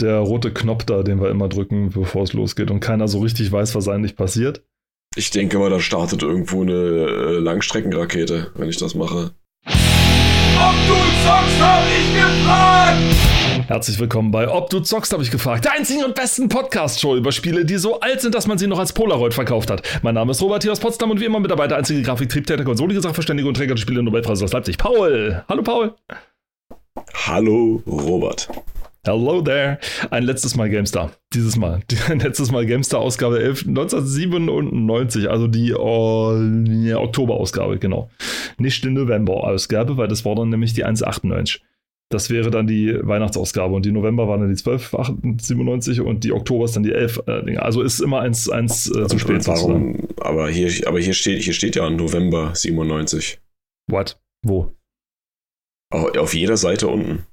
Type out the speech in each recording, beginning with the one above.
der rote Knopf da, den wir immer drücken, bevor es losgeht und keiner so richtig weiß, was eigentlich passiert. Ich denke mal, da startet irgendwo eine äh, Langstreckenrakete, wenn ich das mache. Ob du zockst, hab ich gefragt! Herzlich willkommen bei Ob du zockst, habe ich gefragt. Der einzigen und besten Podcast-Show über Spiele, die so alt sind, dass man sie noch als Polaroid verkauft hat. Mein Name ist Robert hier aus Potsdam und wie immer Mitarbeiter, der einzige Grafiktriebtäter, konsolige Sachverständige und Träger des Spiele Nobelpreises aus Leipzig. Paul! Hallo Paul! Hallo, Robert. Hello there. Ein letztes Mal GameStar. Dieses Mal. Ein letztes Mal GameStar Ausgabe 11 1997, also die äh, Oktober-Ausgabe, genau. Nicht die November-Ausgabe, weil das war dann nämlich die 1,98. Das wäre dann die Weihnachtsausgabe und die November war dann die 12,97 und die Oktober ist dann die 11. Äh, also ist immer eins, eins äh, zu spät. Warum? Aber hier, aber hier steht, hier steht ja November 97. What? Wo? Auf jeder Seite unten.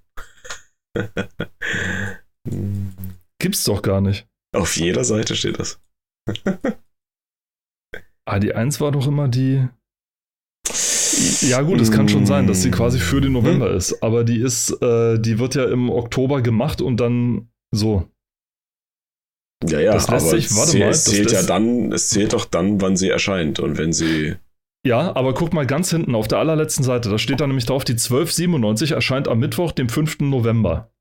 Gibt's doch gar nicht. Auf jeder Seite steht das. ah, die 1 war doch immer die. Ja, gut, es kann schon sein, dass sie quasi für den November hm. ist, aber die ist, äh, die wird ja im Oktober gemacht und dann so. Ja, ja, das lässt aber sich, warte mal, es zählt ja dann, es zählt doch dann, wann sie erscheint und wenn sie. Ja, aber guck mal ganz hinten auf der allerletzten Seite, da steht da nämlich drauf, die 1297 erscheint am Mittwoch, dem 5. November.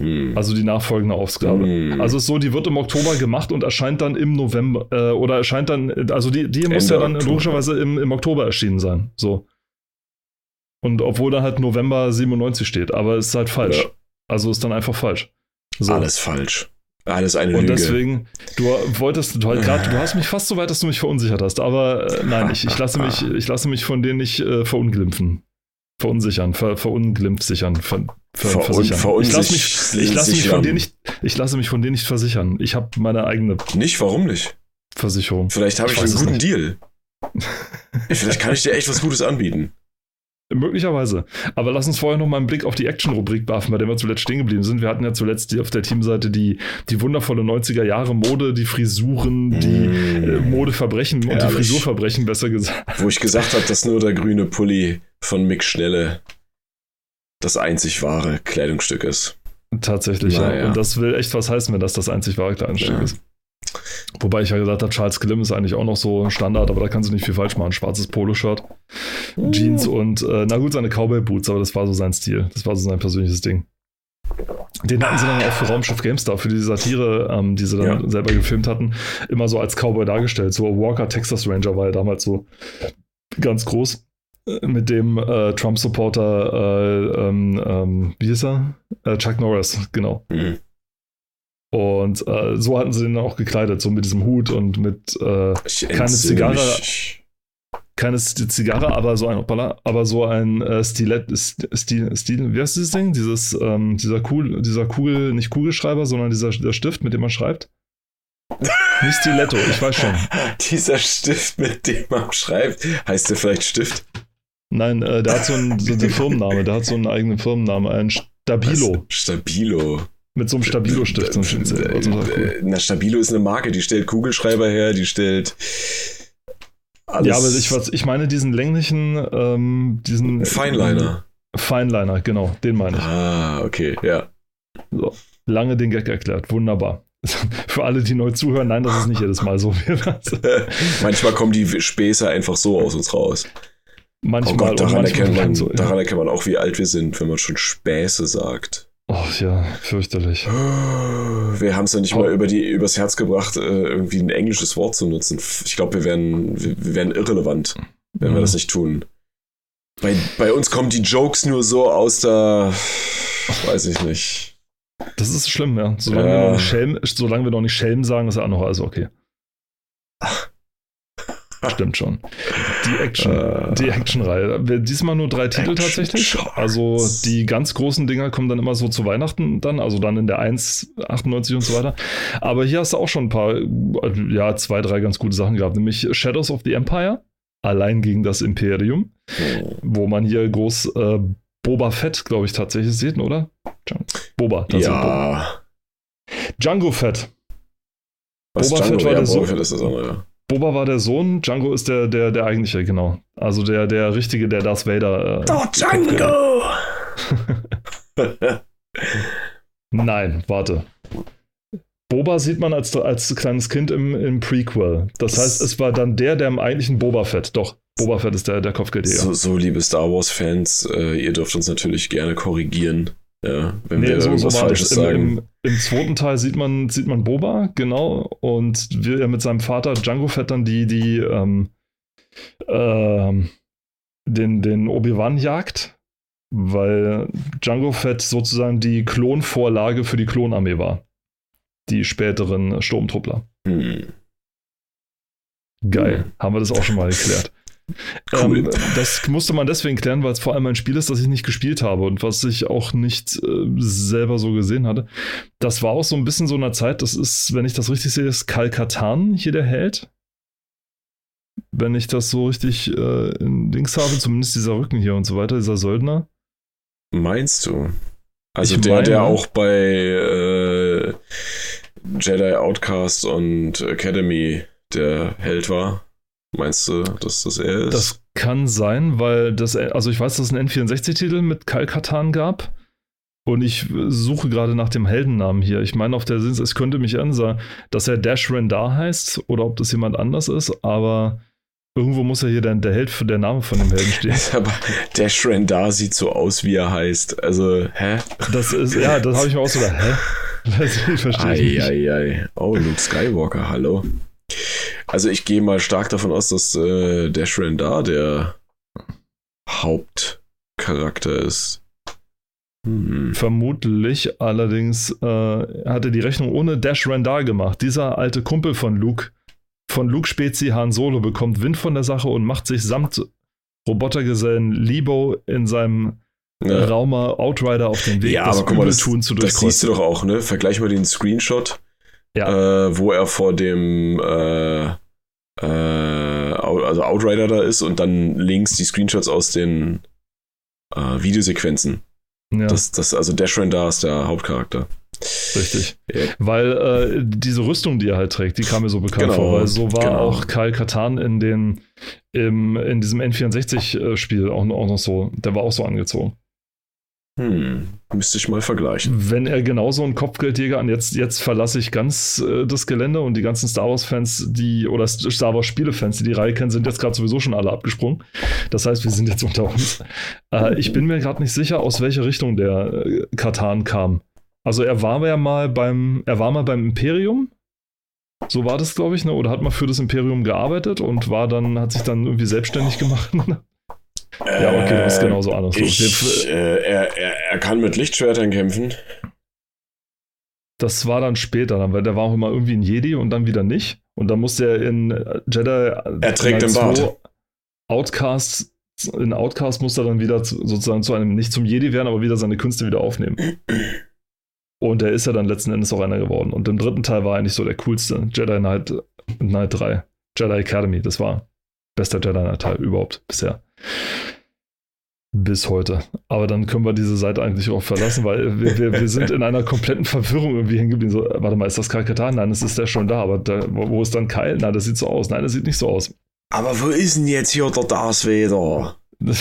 Hm. Also die nachfolgende Ausgabe. Hm. Also ist so, die wird im Oktober gemacht und erscheint dann im November äh, oder erscheint dann, also die, die muss ja dann Oktober. logischerweise im, im Oktober erschienen sein. So. Und obwohl da halt November 97 steht, aber ist halt falsch. Ja. Also ist dann einfach falsch. So. Alles falsch. Alles eine Und Lüge. deswegen, du wolltest, du, halt grad, du hast mich fast so weit, dass du mich verunsichert hast. Aber äh, nein, ich, ich, lasse mich, ich lasse mich von denen nicht äh, verunglimpfen. Verunsichern, ver, verunglimpfsichern, ver, ver, versichern. Ich lasse mich, ich lasse mich von denen nicht, ich lasse mich von denen nicht versichern. Ich habe meine eigene. Nicht? Warum nicht? Versicherung. Vielleicht habe ich, ich einen guten Deal. Vielleicht kann ich dir echt was Gutes anbieten. Möglicherweise. Aber lass uns vorher noch mal einen Blick auf die Action-Rubrik werfen, bei der wir zuletzt stehen geblieben sind. Wir hatten ja zuletzt die, auf der Teamseite die, die wundervolle 90er Jahre Mode, die Frisuren, die mm. äh, Modeverbrechen und Ehrlich. die Frisurverbrechen, besser gesagt. Wo ich gesagt habe, dass nur der grüne Pulli von Mick Schnelle das einzig wahre Kleidungsstück ist. Tatsächlich, ja. ja. Und das will echt was heißen, wenn das das einzig wahre Kleidungsstück ja. ist. Wobei ich ja gesagt habe, Charles Klim ist eigentlich auch noch so Standard, aber da kannst du nicht viel falsch machen. Schwarzes Poloshirt, uh. Jeans und, äh, na gut, seine Cowboy-Boots, aber das war so sein Stil. Das war so sein persönliches Ding. Den hatten sie dann auch für Raumschiff GameStar, für die Satire, ähm, die sie dann ja. selber gefilmt hatten, immer so als Cowboy dargestellt. So Walker Texas Ranger war ja damals so ganz groß mit dem äh, Trump-Supporter, äh, ähm, ähm, wie hieß er? Äh, Chuck Norris, genau. Mhm. Und äh, so hatten sie dann auch gekleidet, so mit diesem Hut und mit äh, keine Zigarre. Keine Zigarre, aber so ein, aber so ein äh, Stilett, Stil, Stil, wie heißt dieses Ding? Dieses, ähm, dieser, Kugel, dieser Kugel, nicht Kugelschreiber, sondern dieser der Stift, mit dem man schreibt. Nicht Stiletto, ich weiß schon. dieser Stift, mit dem man schreibt, heißt der vielleicht Stift? Nein, äh, der hat so einen, so einen Firmennamen, der hat so einen eigenen Firmennamen, ein Stabilo. Was? Stabilo. Mit so einem Stabilo-Stift. So also, cool. Na, Stabilo ist eine Marke, die stellt Kugelschreiber her, die stellt. Alles. Ja, aber ich, was, ich meine diesen länglichen, ähm, diesen. Feinliner. Feinliner, genau, den meine ich. Ah, okay, ja. So, lange den Gag erklärt, wunderbar. Für alle, die neu zuhören, nein, das ist nicht jedes Mal so. Manchmal kommen die Späße einfach so aus uns raus. Manchmal. Oh Gott, daran, manchmal erkennt man, so, daran erkennt man auch, wie alt wir sind, wenn man schon Späße sagt. Ach ja, fürchterlich. Wir haben es ja nicht oh. mal über die, übers Herz gebracht, äh, irgendwie ein englisches Wort zu nutzen. Ich glaube, wir wären, wir wären irrelevant, wenn mhm. wir das nicht tun. Bei, bei uns kommen die Jokes nur so aus der, weiß ich nicht. Das ist schlimm, ja. Solange, ja. Wir, noch nicht Schelm, solange wir noch nicht Schelm sagen, ist ja auch noch alles okay. Stimmt schon. Die Action, äh, die Action-Reihe. Diesmal nur drei Titel tatsächlich. Also die ganz großen Dinger kommen dann immer so zu Weihnachten dann, also dann in der 1, 98 und so weiter. Aber hier hast du auch schon ein paar, ja, zwei, drei ganz gute Sachen gehabt, nämlich Shadows of the Empire, allein gegen das Imperium, wo man hier groß äh, Boba Fett, glaube ich, tatsächlich sieht, oder? Boba, das ja. Boba. Django Fett. Was Boba Django? Fett war ja, der Boba Fett ist das andere, ja. Boba war der Sohn, Django ist der, der, der eigentliche, genau. Also der, der richtige, der Darth Vader. Äh, oh, Django! Nein, warte. Boba sieht man als, als kleines Kind im, im Prequel. Das heißt, es war dann der, der im eigentlichen Boba Fett. Doch, Boba Fett ist der, der Kopfgeldjäger. So, so, liebe Star Wars-Fans, äh, ihr dürft uns natürlich gerne korrigieren. Ja, wenn nee, wir so, irgendwas Falsches Im, sagen. Im, Im, zweiten Teil sieht man, sieht man Boba, genau, und will er mit seinem Vater Django Fett dann die, die, ähm, ähm, den, den Obi-Wan jagt, weil Django Fett sozusagen die Klonvorlage für die Klonarmee war. Die späteren Sturmtruppler. Hm. Geil, hm. haben wir das auch schon mal geklärt. Cool. Ähm, das musste man deswegen klären, weil es vor allem ein Spiel ist, das ich nicht gespielt habe und was ich auch nicht äh, selber so gesehen hatte. Das war auch so ein bisschen so einer Zeit, das ist, wenn ich das richtig sehe, ist Kalkatan hier der Held. Wenn ich das so richtig äh, in Dings habe, zumindest dieser Rücken hier und so weiter, dieser Söldner. Meinst du? Also ich der, meine, der auch bei äh, Jedi Outcast und Academy der Held war? Meinst du, dass das er ist? Das kann sein, weil das, also ich weiß, dass es einen N64-Titel mit Kalkatan gab. Und ich suche gerade nach dem Heldennamen hier. Ich meine, auf der Sinn, es könnte mich ansehen, dass er Dash Rendar heißt oder ob das jemand anders ist, aber irgendwo muss ja hier der, der Held der Name von dem Helden stehen. aber Dash Rendar sieht so aus, wie er heißt. Also, hä? Das ist, ja, das habe ich mir auch so gedacht, hä? Das, ich verstehe ei, ei, ei. Oh, Luke Skywalker, hallo. Also ich gehe mal stark davon aus, dass äh, der Shrendar der Hauptcharakter ist. Hm. Vermutlich, allerdings äh, hat er die Rechnung ohne Dash Rendar gemacht. Dieser alte Kumpel von Luke, von Luke Spezi Han Solo, bekommt Wind von der Sache und macht sich samt Robotergesellen Libo in seinem ja. Raumer Outrider auf den Weg, ja, das aber guck mal, das, zu Das siehst du doch auch, ne? Vergleich mal den Screenshot ja. äh, wo er vor dem äh, äh, also Outrider da ist und dann links die Screenshots aus den äh, Videosequenzen. Ja. Das, das, also Dashran da ist der Hauptcharakter. Richtig. Ja. Weil äh, diese Rüstung, die er halt trägt, die kam mir so bekannt genau, vor, weil so war genau. auch Karl Katan in, den, im, in diesem N64-Spiel auch, auch noch so. Der war auch so angezogen. Hm, müsste ich mal vergleichen. Wenn er genauso ein Kopfgeldjäger an, jetzt, jetzt verlasse ich ganz äh, das Gelände und die ganzen Star Wars-Fans, die, oder Star Wars-Spiele-Fans, die die Reihe kennen, sind jetzt gerade sowieso schon alle abgesprungen. Das heißt, wir sind jetzt unter uns. Äh, ich bin mir gerade nicht sicher, aus welcher Richtung der äh, Katan kam. Also er war ja mal beim, er war mal beim Imperium. So war das, glaube ich, ne? Oder hat mal für das Imperium gearbeitet und war dann, hat sich dann irgendwie selbstständig gemacht. Ja, okay, du bist genauso anders. Ich, äh, er, er, er kann mit Lichtschwertern kämpfen. Das war dann später, weil der war auch immer irgendwie ein Jedi und dann wieder nicht. Und dann musste er in Jedi. Er trägt den Bart. Outcast, in Outcast musste er dann wieder zu, sozusagen zu einem, nicht zum Jedi werden, aber wieder seine Künste wieder aufnehmen. Und er ist ja dann letzten Endes auch einer geworden. Und im dritten Teil war er eigentlich so der coolste. Jedi Knight, Knight 3. Jedi Academy, das war bester Jedi Knight Teil überhaupt bisher. Bis heute. Aber dann können wir diese Seite eigentlich auch verlassen, weil wir, wir, wir sind in einer kompletten Verwirrung irgendwie hängen geblieben. So, warte mal, ist das Kalkatan? Nein, das ist der schon da. Aber da, wo ist dann Keil? Nein, das sieht so aus. Nein, das sieht nicht so aus. Aber wo ist denn jetzt hier der Das wieder?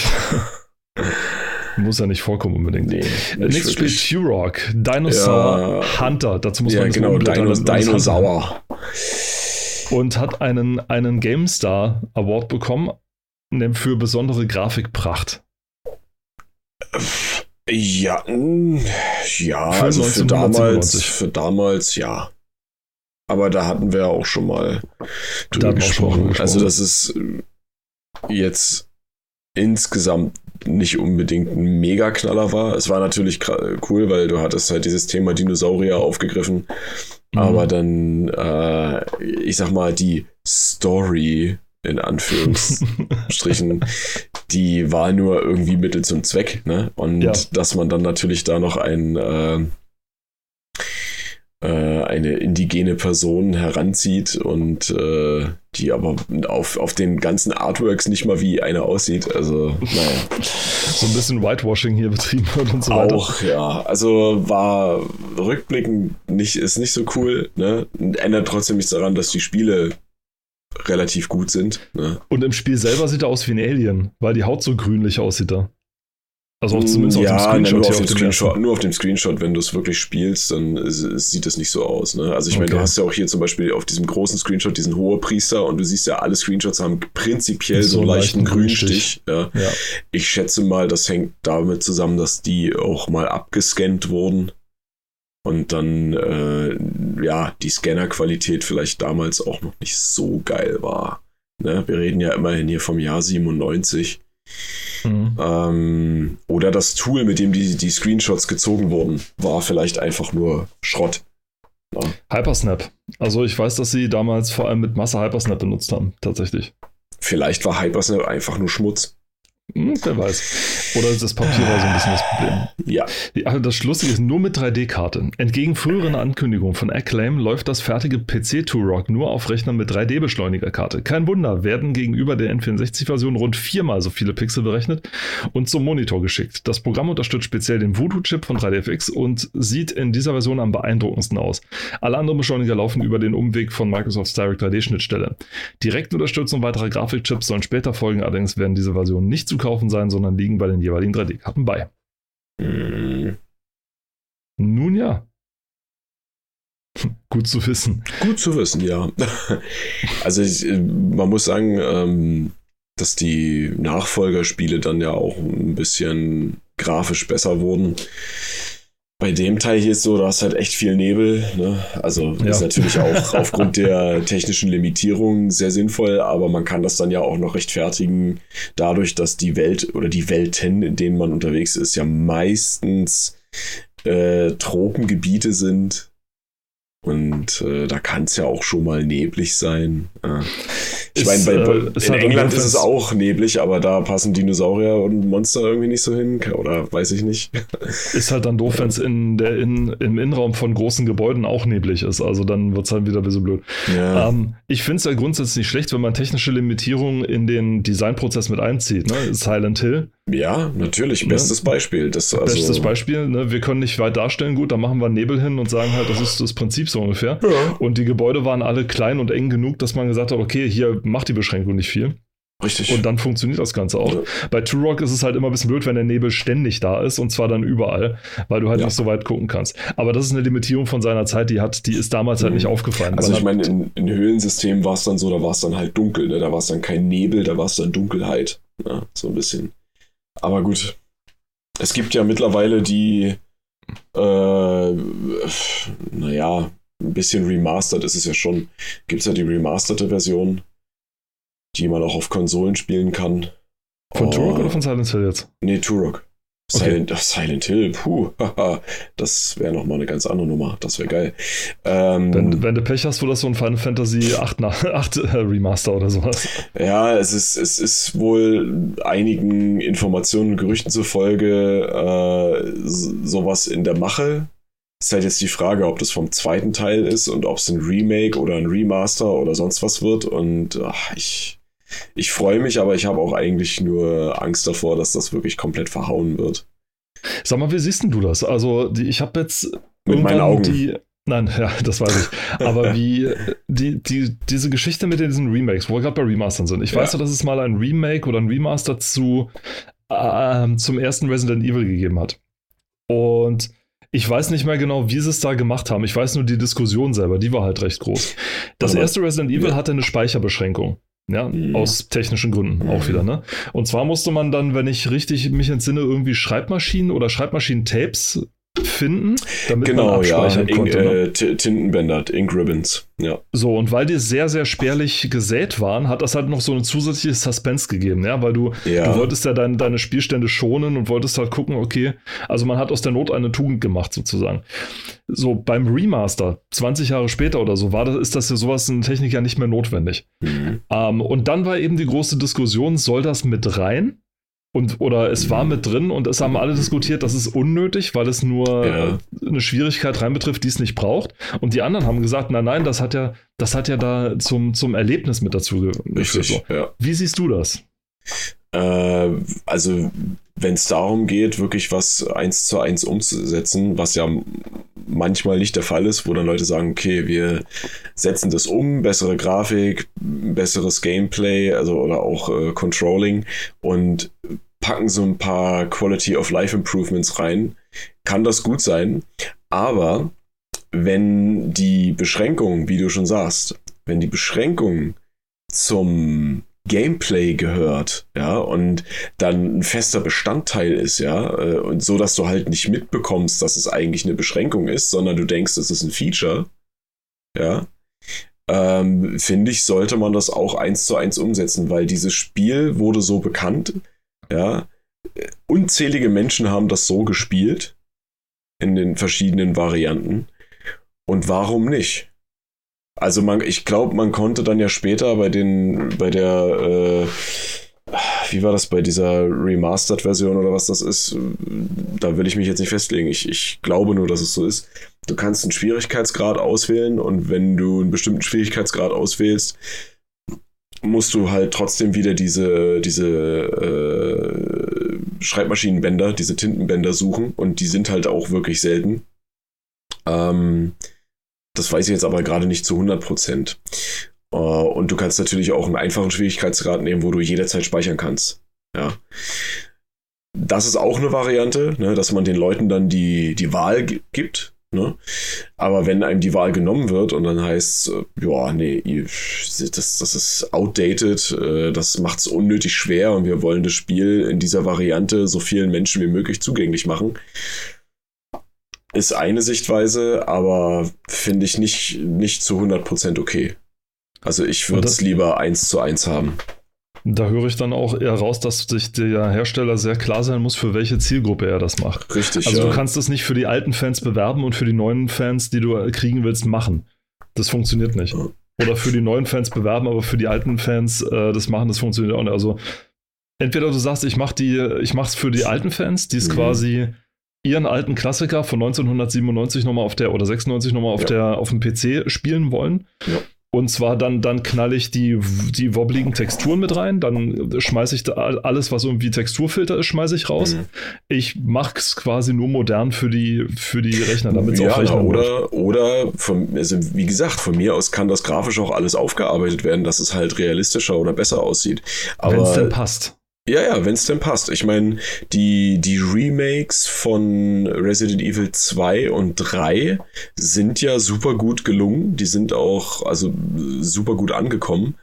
muss ja nicht vorkommen unbedingt. Nee, Nächstes Spiel Turok, Dinosaur ja. Hunter. Dazu muss man ja, genau, Dinos Dinosaur. Und hat einen, einen GameStar Award bekommen für besondere Grafikpracht. Ja, mm, ja, für also für damals, für damals, ja. Aber da hatten wir ja auch schon mal drüber gesprochen. gesprochen. Also das ist jetzt insgesamt nicht unbedingt ein Mega-Knaller war. Es war natürlich cool, weil du hattest halt dieses Thema Dinosaurier aufgegriffen. Mhm. Aber dann, äh, ich sag mal, die Story in Anführungsstrichen, die war nur irgendwie Mittel zum Zweck, ne? Und ja. dass man dann natürlich da noch ein äh, äh, eine indigene Person heranzieht und äh, die aber auf, auf den ganzen Artworks nicht mal wie eine aussieht. Also, naja. So ein bisschen Whitewashing hier betrieben wird und so weiter. Auch, ja. Also war rückblickend nicht, ist nicht so cool, ne? Ändert trotzdem nichts daran, dass die Spiele relativ gut sind. Ne? Und im Spiel selber sieht er aus wie ein Alien, weil die Haut so grünlich aussieht da. Also auch zumindest ja, auf dem Screenshot. Nur auf, dem Screenshot nur auf dem Screenshot, wenn du es wirklich spielst, dann sieht es nicht so aus. Ne? Also ich okay. meine, du hast ja auch hier zum Beispiel auf diesem großen Screenshot diesen hohe Priester und du siehst ja, alle Screenshots haben prinzipiell so, so einen leichten Grünstich. Ja. ja. Ich schätze mal, das hängt damit zusammen, dass die auch mal abgescannt wurden. Und dann, äh, ja, die Scannerqualität vielleicht damals auch noch nicht so geil war. Ne? Wir reden ja immerhin hier vom Jahr 97. Mhm. Ähm, oder das Tool, mit dem die, die Screenshots gezogen wurden, war vielleicht einfach nur Schrott. Ja. Hypersnap. Also ich weiß, dass sie damals vor allem mit Masse Hypersnap benutzt haben, tatsächlich. Vielleicht war Hypersnap einfach nur Schmutz. Hm, wer weiß. Oder das Papier war so ein bisschen das Problem. Ja. Also das Lustige ist nur mit 3D-Karte. Entgegen früheren Ankündigungen von Acclaim läuft das fertige PC Turok nur auf Rechnern mit 3D-Beschleunigerkarte. Kein Wunder, werden gegenüber der N64-Version rund viermal so viele Pixel berechnet und zum Monitor geschickt. Das Programm unterstützt speziell den Voodoo-Chip von 3DFX und sieht in dieser Version am beeindruckendsten aus. Alle anderen Beschleuniger laufen über den Umweg von Microsofts Direct 3D-Schnittstelle. Direkte Unterstützung weiterer Grafikchips sollen später folgen, allerdings werden diese Versionen nicht zu kaufen sein, sondern liegen bei den jeweiligen 3D-Karten bei. Mhm. Nun ja. Gut zu wissen. Gut zu wissen, ja. also ich, man muss sagen, ähm, dass die Nachfolgerspiele dann ja auch ein bisschen grafisch besser wurden. Bei dem Teil hier ist so, du hast halt echt viel Nebel. Ne? Also ja. ist natürlich auch aufgrund der technischen Limitierung sehr sinnvoll, aber man kann das dann ja auch noch rechtfertigen, dadurch, dass die Welt oder die Welten, in denen man unterwegs ist, ja meistens äh, Tropengebiete sind. Und äh, da kann es ja auch schon mal neblig sein. Äh, ich meine, äh, in halt England ist es auch neblig, aber da passen Dinosaurier und Monster irgendwie nicht so hin. Oder weiß ich nicht. Ist halt dann doof, wenn es in in, im Innenraum von großen Gebäuden auch neblig ist. Also dann wird es halt wieder ein bisschen blöd. Ja. Ähm, ich finde es ja grundsätzlich nicht schlecht, wenn man technische Limitierungen in den Designprozess mit einzieht. Ne? Silent Hill ja, natürlich. Bestes ja. Beispiel. Das, also Bestes Beispiel. Ne? Wir können nicht weit darstellen, gut, dann machen wir Nebel hin und sagen halt, das ist das Prinzip so ungefähr. Ja. Und die Gebäude waren alle klein und eng genug, dass man gesagt hat, okay, hier macht die Beschränkung nicht viel. Richtig. Und dann funktioniert das Ganze auch. Ja. Bei Turok ist es halt immer ein bisschen blöd, wenn der Nebel ständig da ist und zwar dann überall, weil du halt ja. nicht so weit gucken kannst. Aber das ist eine Limitierung von seiner Zeit, die hat, die ist damals halt mhm. halt nicht aufgefallen. Also ich meine, in, in Höhlensystemen war es dann so, da war es dann halt dunkel, ne? da war es dann kein Nebel, da war es dann Dunkelheit. Ne? So ein bisschen. Aber gut. Es gibt ja mittlerweile die, äh, naja, ein bisschen remastered ist es ja schon. Gibt es ja die remasterte Version, die man auch auf Konsolen spielen kann. Von oh, Turok oder von Silent Hill jetzt? Nee, Turok. Silent, okay. Silent Hill, puh, das wäre nochmal eine ganz andere Nummer. Das wäre geil. Ähm, wenn, wenn, du Pech hast, wird das so ein Final Fantasy 8, 8 äh, Remaster oder sowas. Ja, es ist, es ist wohl einigen Informationen und Gerüchten zufolge äh, sowas in der Mache. Ist halt jetzt die Frage, ob das vom zweiten Teil ist und ob es ein Remake oder ein Remaster oder sonst was wird. Und ach, ich ich freue mich, aber ich habe auch eigentlich nur Angst davor, dass das wirklich komplett verhauen wird. Sag mal, wie siehst du das? Also, die, ich habe jetzt mit meinen Augen die. Nein, ja, das weiß ich. Aber wie die, die, diese Geschichte mit diesen Remakes, wo wir gerade bei Remastern sind. Ich ja. weiß ja, dass es mal ein Remake oder ein Remaster zu, äh, zum ersten Resident Evil gegeben hat. Und ich weiß nicht mehr genau, wie sie es da gemacht haben. Ich weiß nur die Diskussion selber, die war halt recht groß. Das erste Resident Evil ja. hatte eine Speicherbeschränkung. Ja, mhm. aus technischen Gründen auch wieder, ne? Und zwar musste man dann, wenn ich richtig mich entsinne, irgendwie Schreibmaschinen oder Schreibmaschinen-Tapes finden, damit genau, man abspeichern ja, konnte. Ne? Äh, Tintenbänder, Ink Ribbons, ja. So, und weil die sehr, sehr spärlich gesät waren, hat das halt noch so eine zusätzliche Suspense gegeben, ja, weil du, ja. du wolltest ja dein, deine Spielstände schonen und wolltest halt gucken, okay, also man hat aus der Not eine Tugend gemacht sozusagen. So, beim Remaster, 20 Jahre später oder so, war das, ist das ja sowas in Technik ja nicht mehr notwendig. Mhm. Ähm, und dann war eben die große Diskussion, soll das mit rein? Und, oder es war mit drin und es haben alle diskutiert, das ist unnötig, weil es nur ja. eine Schwierigkeit rein betrifft, die es nicht braucht. Und die anderen haben gesagt, nein, nein, das hat ja, das hat ja da zum, zum Erlebnis mit dazu geführt. So. Ja. Wie siehst du das? Äh, also, wenn es darum geht, wirklich was eins zu eins umzusetzen, was ja manchmal nicht der Fall ist, wo dann Leute sagen, okay, wir setzen das um, bessere Grafik, besseres Gameplay, also oder auch äh, Controlling und packen so ein paar Quality of Life Improvements rein, kann das gut sein. Aber wenn die Beschränkungen, wie du schon sagst, wenn die Beschränkungen zum Gameplay gehört, ja, und dann ein fester Bestandteil ist, ja, äh, und so, dass du halt nicht mitbekommst, dass es eigentlich eine Beschränkung ist, sondern du denkst, es ist ein Feature, ja, ähm, finde ich, sollte man das auch eins zu eins umsetzen, weil dieses Spiel wurde so bekannt, ja, unzählige Menschen haben das so gespielt in den verschiedenen Varianten und warum nicht? Also man, ich glaube, man konnte dann ja später bei den, bei der, äh, wie war das bei dieser Remastered-Version oder was das ist? Da will ich mich jetzt nicht festlegen. Ich, ich glaube nur, dass es so ist. Du kannst einen Schwierigkeitsgrad auswählen und wenn du einen bestimmten Schwierigkeitsgrad auswählst, musst du halt trotzdem wieder diese, diese äh, Schreibmaschinenbänder, diese Tintenbänder suchen und die sind halt auch wirklich selten. Ähm, das weiß ich jetzt aber gerade nicht zu 100 Prozent. Uh, und du kannst natürlich auch einen einfachen Schwierigkeitsgrad nehmen, wo du jederzeit speichern kannst. Ja. Das ist auch eine Variante, ne, dass man den Leuten dann die, die Wahl gibt. Ne? Aber wenn einem die Wahl genommen wird und dann heißt äh, ja, nee, das, das ist outdated, äh, das macht es unnötig schwer und wir wollen das Spiel in dieser Variante so vielen Menschen wie möglich zugänglich machen, ist eine Sichtweise, aber finde ich nicht, nicht zu 100% okay. Also ich würde es lieber eins zu eins haben. Da höre ich dann auch eher raus, dass sich der Hersteller sehr klar sein muss, für welche Zielgruppe er das macht. Richtig. Also ja. du kannst das nicht für die alten Fans bewerben und für die neuen Fans, die du kriegen willst, machen. Das funktioniert nicht. Oder für die neuen Fans bewerben, aber für die alten Fans äh, das machen, das funktioniert auch nicht. Also entweder du sagst, ich mache die, ich mache es für die alten Fans, die es mhm. quasi ihren alten Klassiker von 1997 nochmal auf der oder 96 nochmal auf ja. der auf dem PC spielen wollen. Ja. Und zwar dann, dann knall ich die, die wobbligen Texturen mit rein, dann schmeiße ich da alles, was irgendwie Texturfilter ist, schmeiße ich raus. Mhm. Ich mache es quasi nur modern für die, für die Rechner, damit es ja, auch rechnen oder, Oder, von, also wie gesagt, von mir aus kann das grafisch auch alles aufgearbeitet werden, dass es halt realistischer oder besser aussieht. Wenn es denn passt. Ja, ja, wenn es denn passt. Ich meine, die, die Remakes von Resident Evil 2 und 3 sind ja super gut gelungen. Die sind auch also super gut angekommen.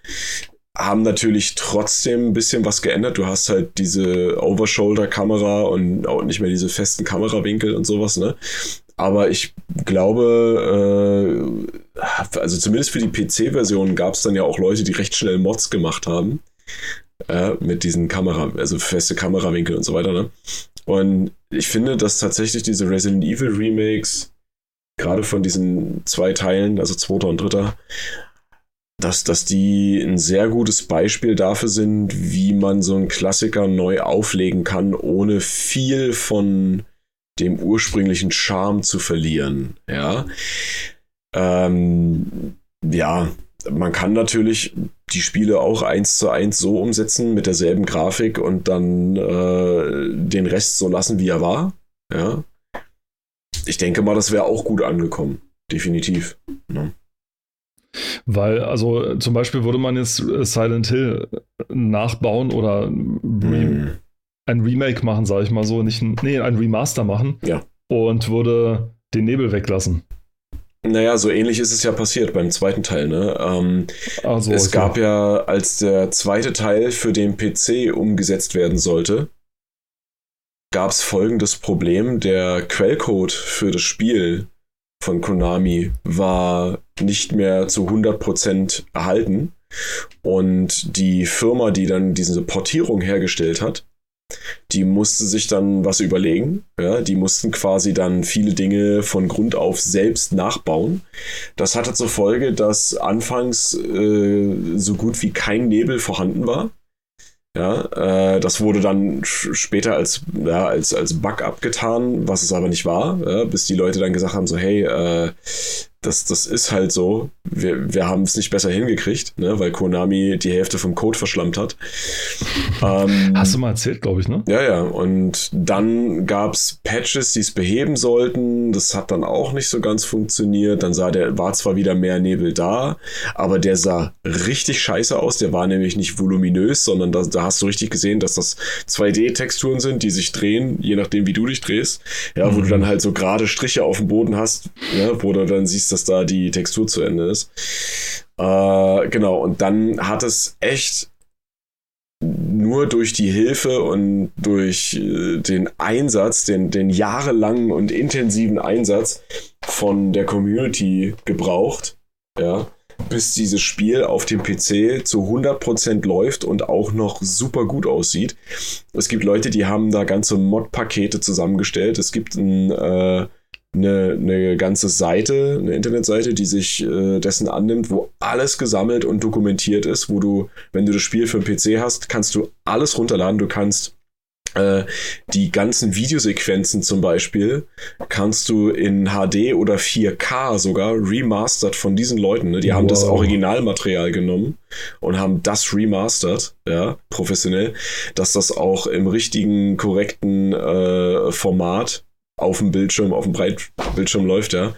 Haben natürlich trotzdem ein bisschen was geändert. Du hast halt diese Overshoulder-Kamera und auch nicht mehr diese festen Kamerawinkel und sowas, ne? Aber ich glaube, äh, also zumindest für die PC-Version gab es dann ja auch Leute, die recht schnell Mods gemacht haben äh, mit diesen Kamera, also feste Kamerawinkel und so weiter. Ne? Und ich finde, dass tatsächlich diese Resident Evil Remakes, gerade von diesen zwei Teilen, also zweiter und dritter, dass, dass die ein sehr gutes Beispiel dafür sind, wie man so einen Klassiker neu auflegen kann, ohne viel von dem ursprünglichen Charme zu verlieren. Ja. Ähm, ja, man kann natürlich die Spiele auch eins zu eins so umsetzen mit derselben Grafik und dann äh, den Rest so lassen, wie er war. Ja. Ich denke mal, das wäre auch gut angekommen. Definitiv. Ne? Weil, also zum Beispiel würde man jetzt äh, Silent Hill nachbauen oder hm. ein Remake machen, sage ich mal so, nicht ein, nee, ein Remaster machen ja. und würde den Nebel weglassen. Naja, so ähnlich ist es ja passiert beim zweiten Teil. Ne? Ähm, also, es okay. gab ja, als der zweite Teil für den PC umgesetzt werden sollte, gab es folgendes Problem. Der Quellcode für das Spiel von Konami war nicht mehr zu 100% erhalten. Und die Firma, die dann diese Portierung hergestellt hat, die mussten sich dann was überlegen. Ja, die mussten quasi dann viele Dinge von Grund auf selbst nachbauen. Das hatte zur Folge, dass anfangs äh, so gut wie kein Nebel vorhanden war. Ja, äh, das wurde dann später als, ja, als, als Bug abgetan, was es aber nicht war, ja, bis die Leute dann gesagt haben, so hey, äh, das, das ist halt so. Wir, wir haben es nicht besser hingekriegt, ne, weil Konami die Hälfte vom Code verschlammt hat. ähm, Hast du mal erzählt, glaube ich, ne? Ja, ja. Und dann gab es Patches, die es beheben sollten. Das hat dann auch nicht so ganz funktioniert. Dann sah der, war zwar wieder mehr Nebel da, aber der sah richtig scheiße aus. Der war nämlich nicht voluminös, sondern da, da hast du richtig gesehen, dass das 2D-Texturen sind, die sich drehen, je nachdem, wie du dich drehst. Ja, mhm. wo du mhm. dann halt so gerade Striche auf dem Boden hast, ja, wo du dann siehst, dass da die Textur zu Ende ist. Äh, genau, und dann hat es echt nur durch die Hilfe und durch äh, den Einsatz, den, den jahrelangen und intensiven Einsatz von der Community gebraucht, ja, bis dieses Spiel auf dem PC zu 100% läuft und auch noch super gut aussieht. Es gibt Leute, die haben da ganze Mod-Pakete zusammengestellt. Es gibt ein äh, eine, eine ganze Seite, eine Internetseite, die sich äh, dessen annimmt, wo alles gesammelt und dokumentiert ist, wo du, wenn du das Spiel für den PC hast, kannst du alles runterladen. Du kannst äh, die ganzen Videosequenzen zum Beispiel kannst du in HD oder 4K sogar remastered von diesen Leuten. Ne? Die wow. haben das Originalmaterial genommen und haben das remastered, ja, professionell, dass das auch im richtigen, korrekten äh, Format auf dem Bildschirm, auf dem Breitbildschirm läuft, ja.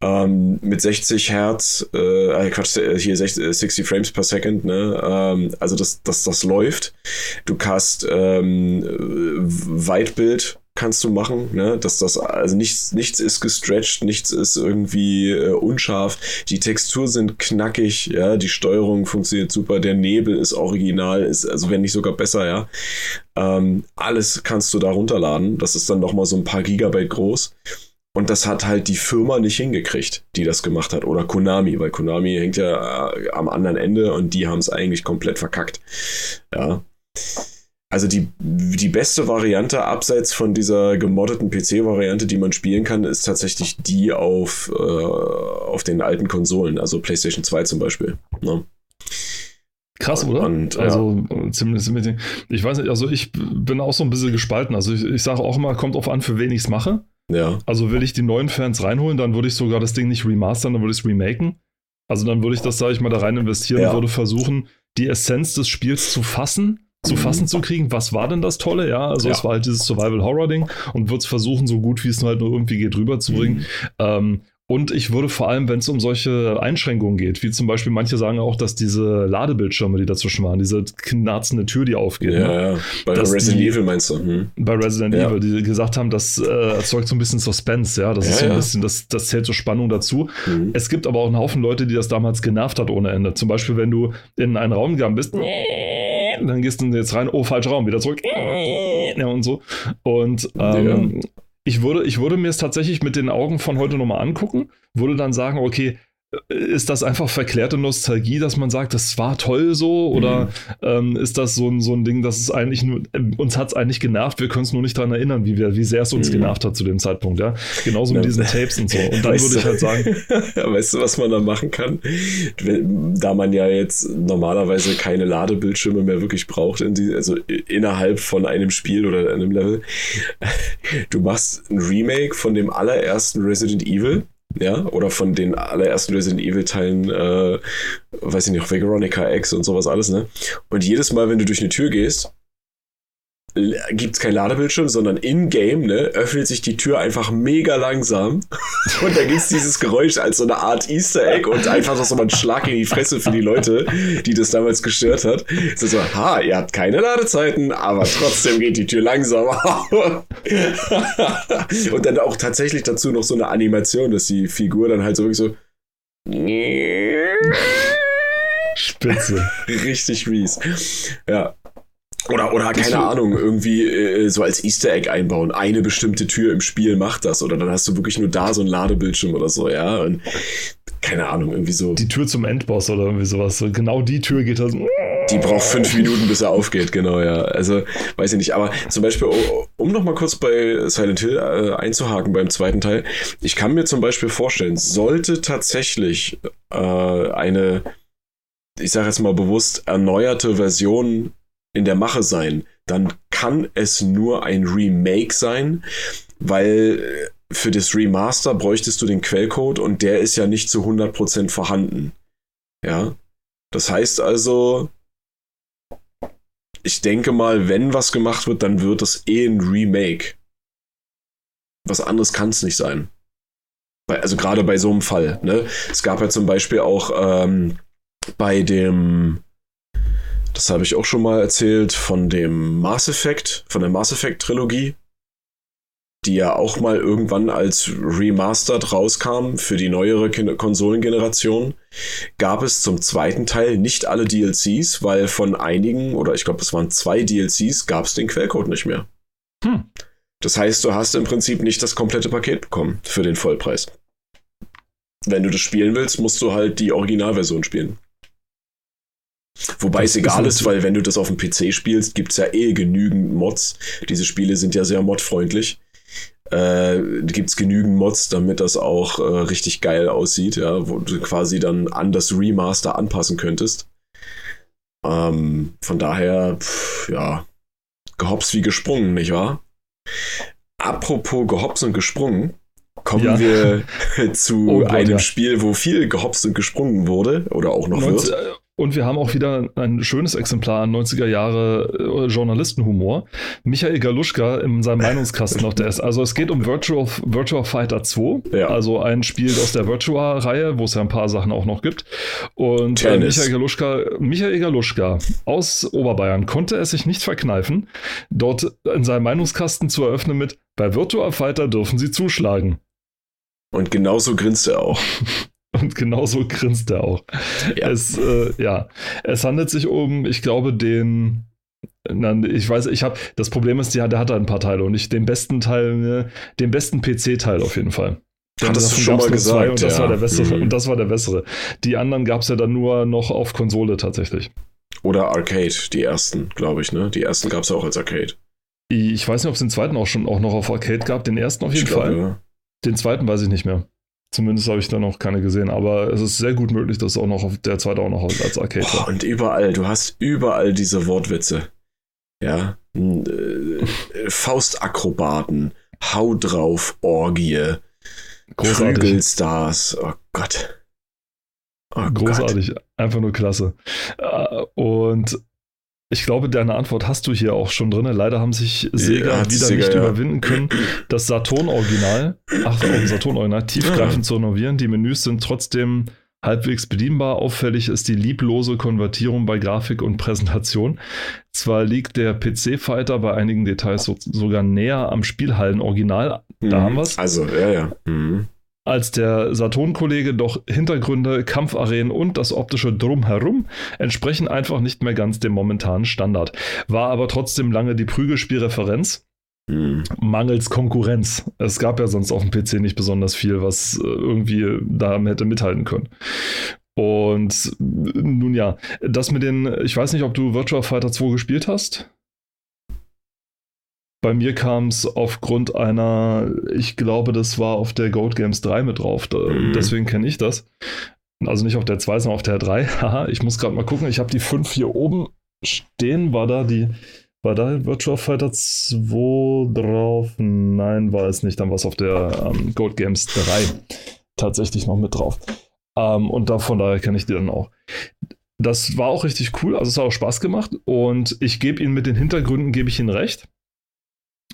Ähm, mit 60 Hertz, äh, äh Quatsch, äh, hier 60, 60 äh, Frames per Second, ne? Ähm, also das, das, das läuft. Du kannst ähm, Weitbild kannst du machen, ne? Dass das, also nichts, nichts ist gestretched, nichts ist irgendwie äh, unscharf. Die Textur sind knackig, ja, die Steuerung funktioniert super, der Nebel ist original, ist, also wenn nicht sogar besser, ja. Ähm, alles kannst du da runterladen. Das ist dann nochmal so ein paar Gigabyte groß. Und das hat halt die Firma nicht hingekriegt, die das gemacht hat. Oder Konami, weil Konami hängt ja äh, am anderen Ende und die haben es eigentlich komplett verkackt. Ja. Also die, die beste Variante, abseits von dieser gemoddeten PC-Variante, die man spielen kann, ist tatsächlich die auf, äh, auf den alten Konsolen, also PlayStation 2 zum Beispiel. Ne? Krass, oder? Und, also ja. zumindest mit Ich weiß nicht, also ich bin auch so ein bisschen gespalten. Also ich, ich sage auch immer, kommt auf an, für wen ich es mache. Ja. Also will ich die neuen Fans reinholen, dann würde ich sogar das Ding nicht remastern, dann würde ich es remaken. Also dann würde ich das, sage ich mal, da rein investieren ja. und würde versuchen, die Essenz des Spiels zu fassen zu fassen zu kriegen, was war denn das Tolle, ja, also ja. es war halt dieses Survival-Horror-Ding und wird es versuchen, so gut wie es nur halt nur irgendwie geht, rüberzubringen. Mhm. Ähm, und ich würde vor allem, wenn es um solche Einschränkungen geht, wie zum Beispiel manche sagen auch, dass diese Ladebildschirme, die dazwischen waren, diese knarzende Tür, die aufgeht. Ja, ne? ja. bei Resident die, Evil meinst du? Hm. Bei Resident ja. Evil, die gesagt haben, das äh, erzeugt so ein bisschen Suspense, ja. Das ja, ist so ein bisschen, das, das zählt zur Spannung dazu. Mhm. Es gibt aber auch einen Haufen Leute, die das damals genervt hat ohne Ende. Zum Beispiel, wenn du in einen Raum gegangen bist, dann gehst du jetzt rein, oh, falscher Raum, wieder zurück. Ja, und so. Und ähm, ich würde, ich würde mir es tatsächlich mit den Augen von heute nochmal angucken, würde dann sagen, okay, ist das einfach verklärte Nostalgie, dass man sagt, das war toll so? Oder mhm. ähm, ist das so ein, so ein Ding, dass es eigentlich nur, äh, uns hat es eigentlich genervt, wir können es nur nicht daran erinnern, wie, wir, wie sehr es uns mhm. genervt hat zu dem Zeitpunkt, ja? Genauso mit diesen Tapes und so. Und dann weißt würde ich halt sagen. ja, weißt du, was man da machen kann? Da man ja jetzt normalerweise keine Ladebildschirme mehr wirklich braucht, in die, also innerhalb von einem Spiel oder einem Level, du machst ein Remake von dem allerersten Resident Evil ja, oder von den allerersten Resident Evil Teilen, äh, weiß ich nicht, Veronica X und sowas alles, ne? Und jedes Mal, wenn du durch eine Tür gehst, gibt es kein Ladebildschirm, sondern in-game, ne, öffnet sich die Tür einfach mega langsam. Und da gibt es dieses Geräusch als so eine Art Easter Egg und einfach so ein Schlag in die Fresse für die Leute, die das damals gestört hat. So, so, ha, ihr habt keine Ladezeiten, aber trotzdem geht die Tür langsam. und dann auch tatsächlich dazu noch so eine Animation, dass die Figur dann halt so wirklich so. Spitze. Richtig mies. Ja. Oder, oder keine Ahnung, irgendwie äh, so als Easter Egg einbauen. Eine bestimmte Tür im Spiel macht das. Oder dann hast du wirklich nur da so ein Ladebildschirm oder so, ja. Und keine Ahnung, irgendwie so. Die Tür zum Endboss oder irgendwie sowas. So genau die Tür geht das. Die braucht fünf Minuten, bis er aufgeht, genau, ja. Also, weiß ich nicht. Aber zum Beispiel, um nochmal kurz bei Silent Hill äh, einzuhaken beim zweiten Teil. Ich kann mir zum Beispiel vorstellen, sollte tatsächlich äh, eine, ich sage jetzt mal bewusst, erneuerte Version in der Mache sein, dann kann es nur ein Remake sein, weil für das Remaster bräuchtest du den Quellcode und der ist ja nicht zu 100% vorhanden. Ja. Das heißt also, ich denke mal, wenn was gemacht wird, dann wird es eh ein Remake. Was anderes kann es nicht sein. Also gerade bei so einem Fall. Ne? Es gab ja zum Beispiel auch ähm, bei dem, das habe ich auch schon mal erzählt, von dem Mass Effect, von der Mass Effect Trilogie, die ja auch mal irgendwann als Remastered rauskam für die neuere Konsolengeneration, gab es zum zweiten Teil nicht alle DLCs, weil von einigen, oder ich glaube, es waren zwei DLCs, gab es den Quellcode nicht mehr. Hm. Das heißt, du hast im Prinzip nicht das komplette Paket bekommen für den Vollpreis. Wenn du das spielen willst, musst du halt die Originalversion spielen. Wobei das es egal ist, weil wenn du das auf dem PC spielst, gibt es ja eh genügend Mods. Diese Spiele sind ja sehr modfreundlich. Äh, gibt es genügend Mods, damit das auch äh, richtig geil aussieht, ja, wo du quasi dann an das Remaster anpassen könntest. Ähm, von daher, pff, ja, gehops wie gesprungen, nicht wahr? Apropos gehops und gesprungen, kommen ja. wir zu oh Gott, einem ja. Spiel, wo viel gehopst und gesprungen wurde oder auch noch 19, wird. Und wir haben auch wieder ein schönes Exemplar an 90er Jahre äh, Journalistenhumor. Michael Galuschka in seinem Meinungskasten auf der S. Also es geht um Virtual, Virtual Fighter 2, ja. also ein Spiel aus der Virtua-Reihe, wo es ja ein paar Sachen auch noch gibt. Und äh, Michael Galuschka, Michael Galuschka aus Oberbayern konnte es sich nicht verkneifen, dort in seinem Meinungskasten zu eröffnen mit bei Virtual Fighter dürfen sie zuschlagen. Und genauso grinst er auch. Und genauso grinst er auch. Ja. Es, äh, ja. es handelt sich um, ich glaube, den. Ich weiß, ich habe. Das Problem ist, der, der hat ein paar Teile und nicht den besten Teil, ne, den besten PC-Teil auf jeden Fall. Hattest du schon mal gesagt. Und das, ja. war der bessere, mhm. und das war der bessere. Die anderen gab es ja dann nur noch auf Konsole tatsächlich. Oder Arcade, die ersten, glaube ich, ne? Die ersten gab es ja auch als Arcade. Ich weiß nicht, ob es den zweiten auch schon auch noch auf Arcade gab. Den ersten auf jeden ich Fall. Glaube, ja. Den zweiten weiß ich nicht mehr. Zumindest habe ich da noch keine gesehen, aber es ist sehr gut möglich, dass auch noch auf der zweite auch noch als Arcade war. Und überall, du hast überall diese Wortwitze. Ja. Äh, Faustakrobaten, Hau drauf, Orgie, Prügelstars, oh Gott. Oh Großartig, Gott. einfach nur klasse. Äh, und ich glaube, deine Antwort hast du hier auch schon drin. Leider haben sich Sega ja, wieder Sega, nicht ja. überwinden können, das Saturn-Original, ach, Saturn-Original, tiefgreifend zu renovieren. Die Menüs sind trotzdem halbwegs bedienbar. Auffällig ist die lieblose Konvertierung bei Grafik und Präsentation. Zwar liegt der PC-Fighter bei einigen Details so, sogar näher am Spielhallen-Original. Da mhm. haben wir es. Also, ja, ja. Mhm als der Saturn-Kollege, doch Hintergründe, Kampfarenen und das optische Drumherum entsprechen einfach nicht mehr ganz dem momentanen Standard. War aber trotzdem lange die Prügelspielreferenz. Hm. Mangels Konkurrenz. Es gab ja sonst auf dem PC nicht besonders viel, was äh, irgendwie da hätte mithalten können. Und nun ja, das mit den, ich weiß nicht, ob du Virtual Fighter 2 gespielt hast. Bei mir kam es aufgrund einer, ich glaube, das war auf der Gold Games 3 mit drauf. Da, mhm. Deswegen kenne ich das. Also nicht auf der 2, sondern auf der 3. Haha, ich muss gerade mal gucken. Ich habe die 5 hier oben stehen. War da die, war da Virtual Fighter 2 drauf? Nein, war es nicht. Dann war es auf der ähm, Gold Games 3 tatsächlich noch mit drauf. Ähm, und da, von daher kenne ich die dann auch. Das war auch richtig cool, also es hat auch Spaß gemacht und ich gebe Ihnen mit den Hintergründen, gebe ich Ihnen recht.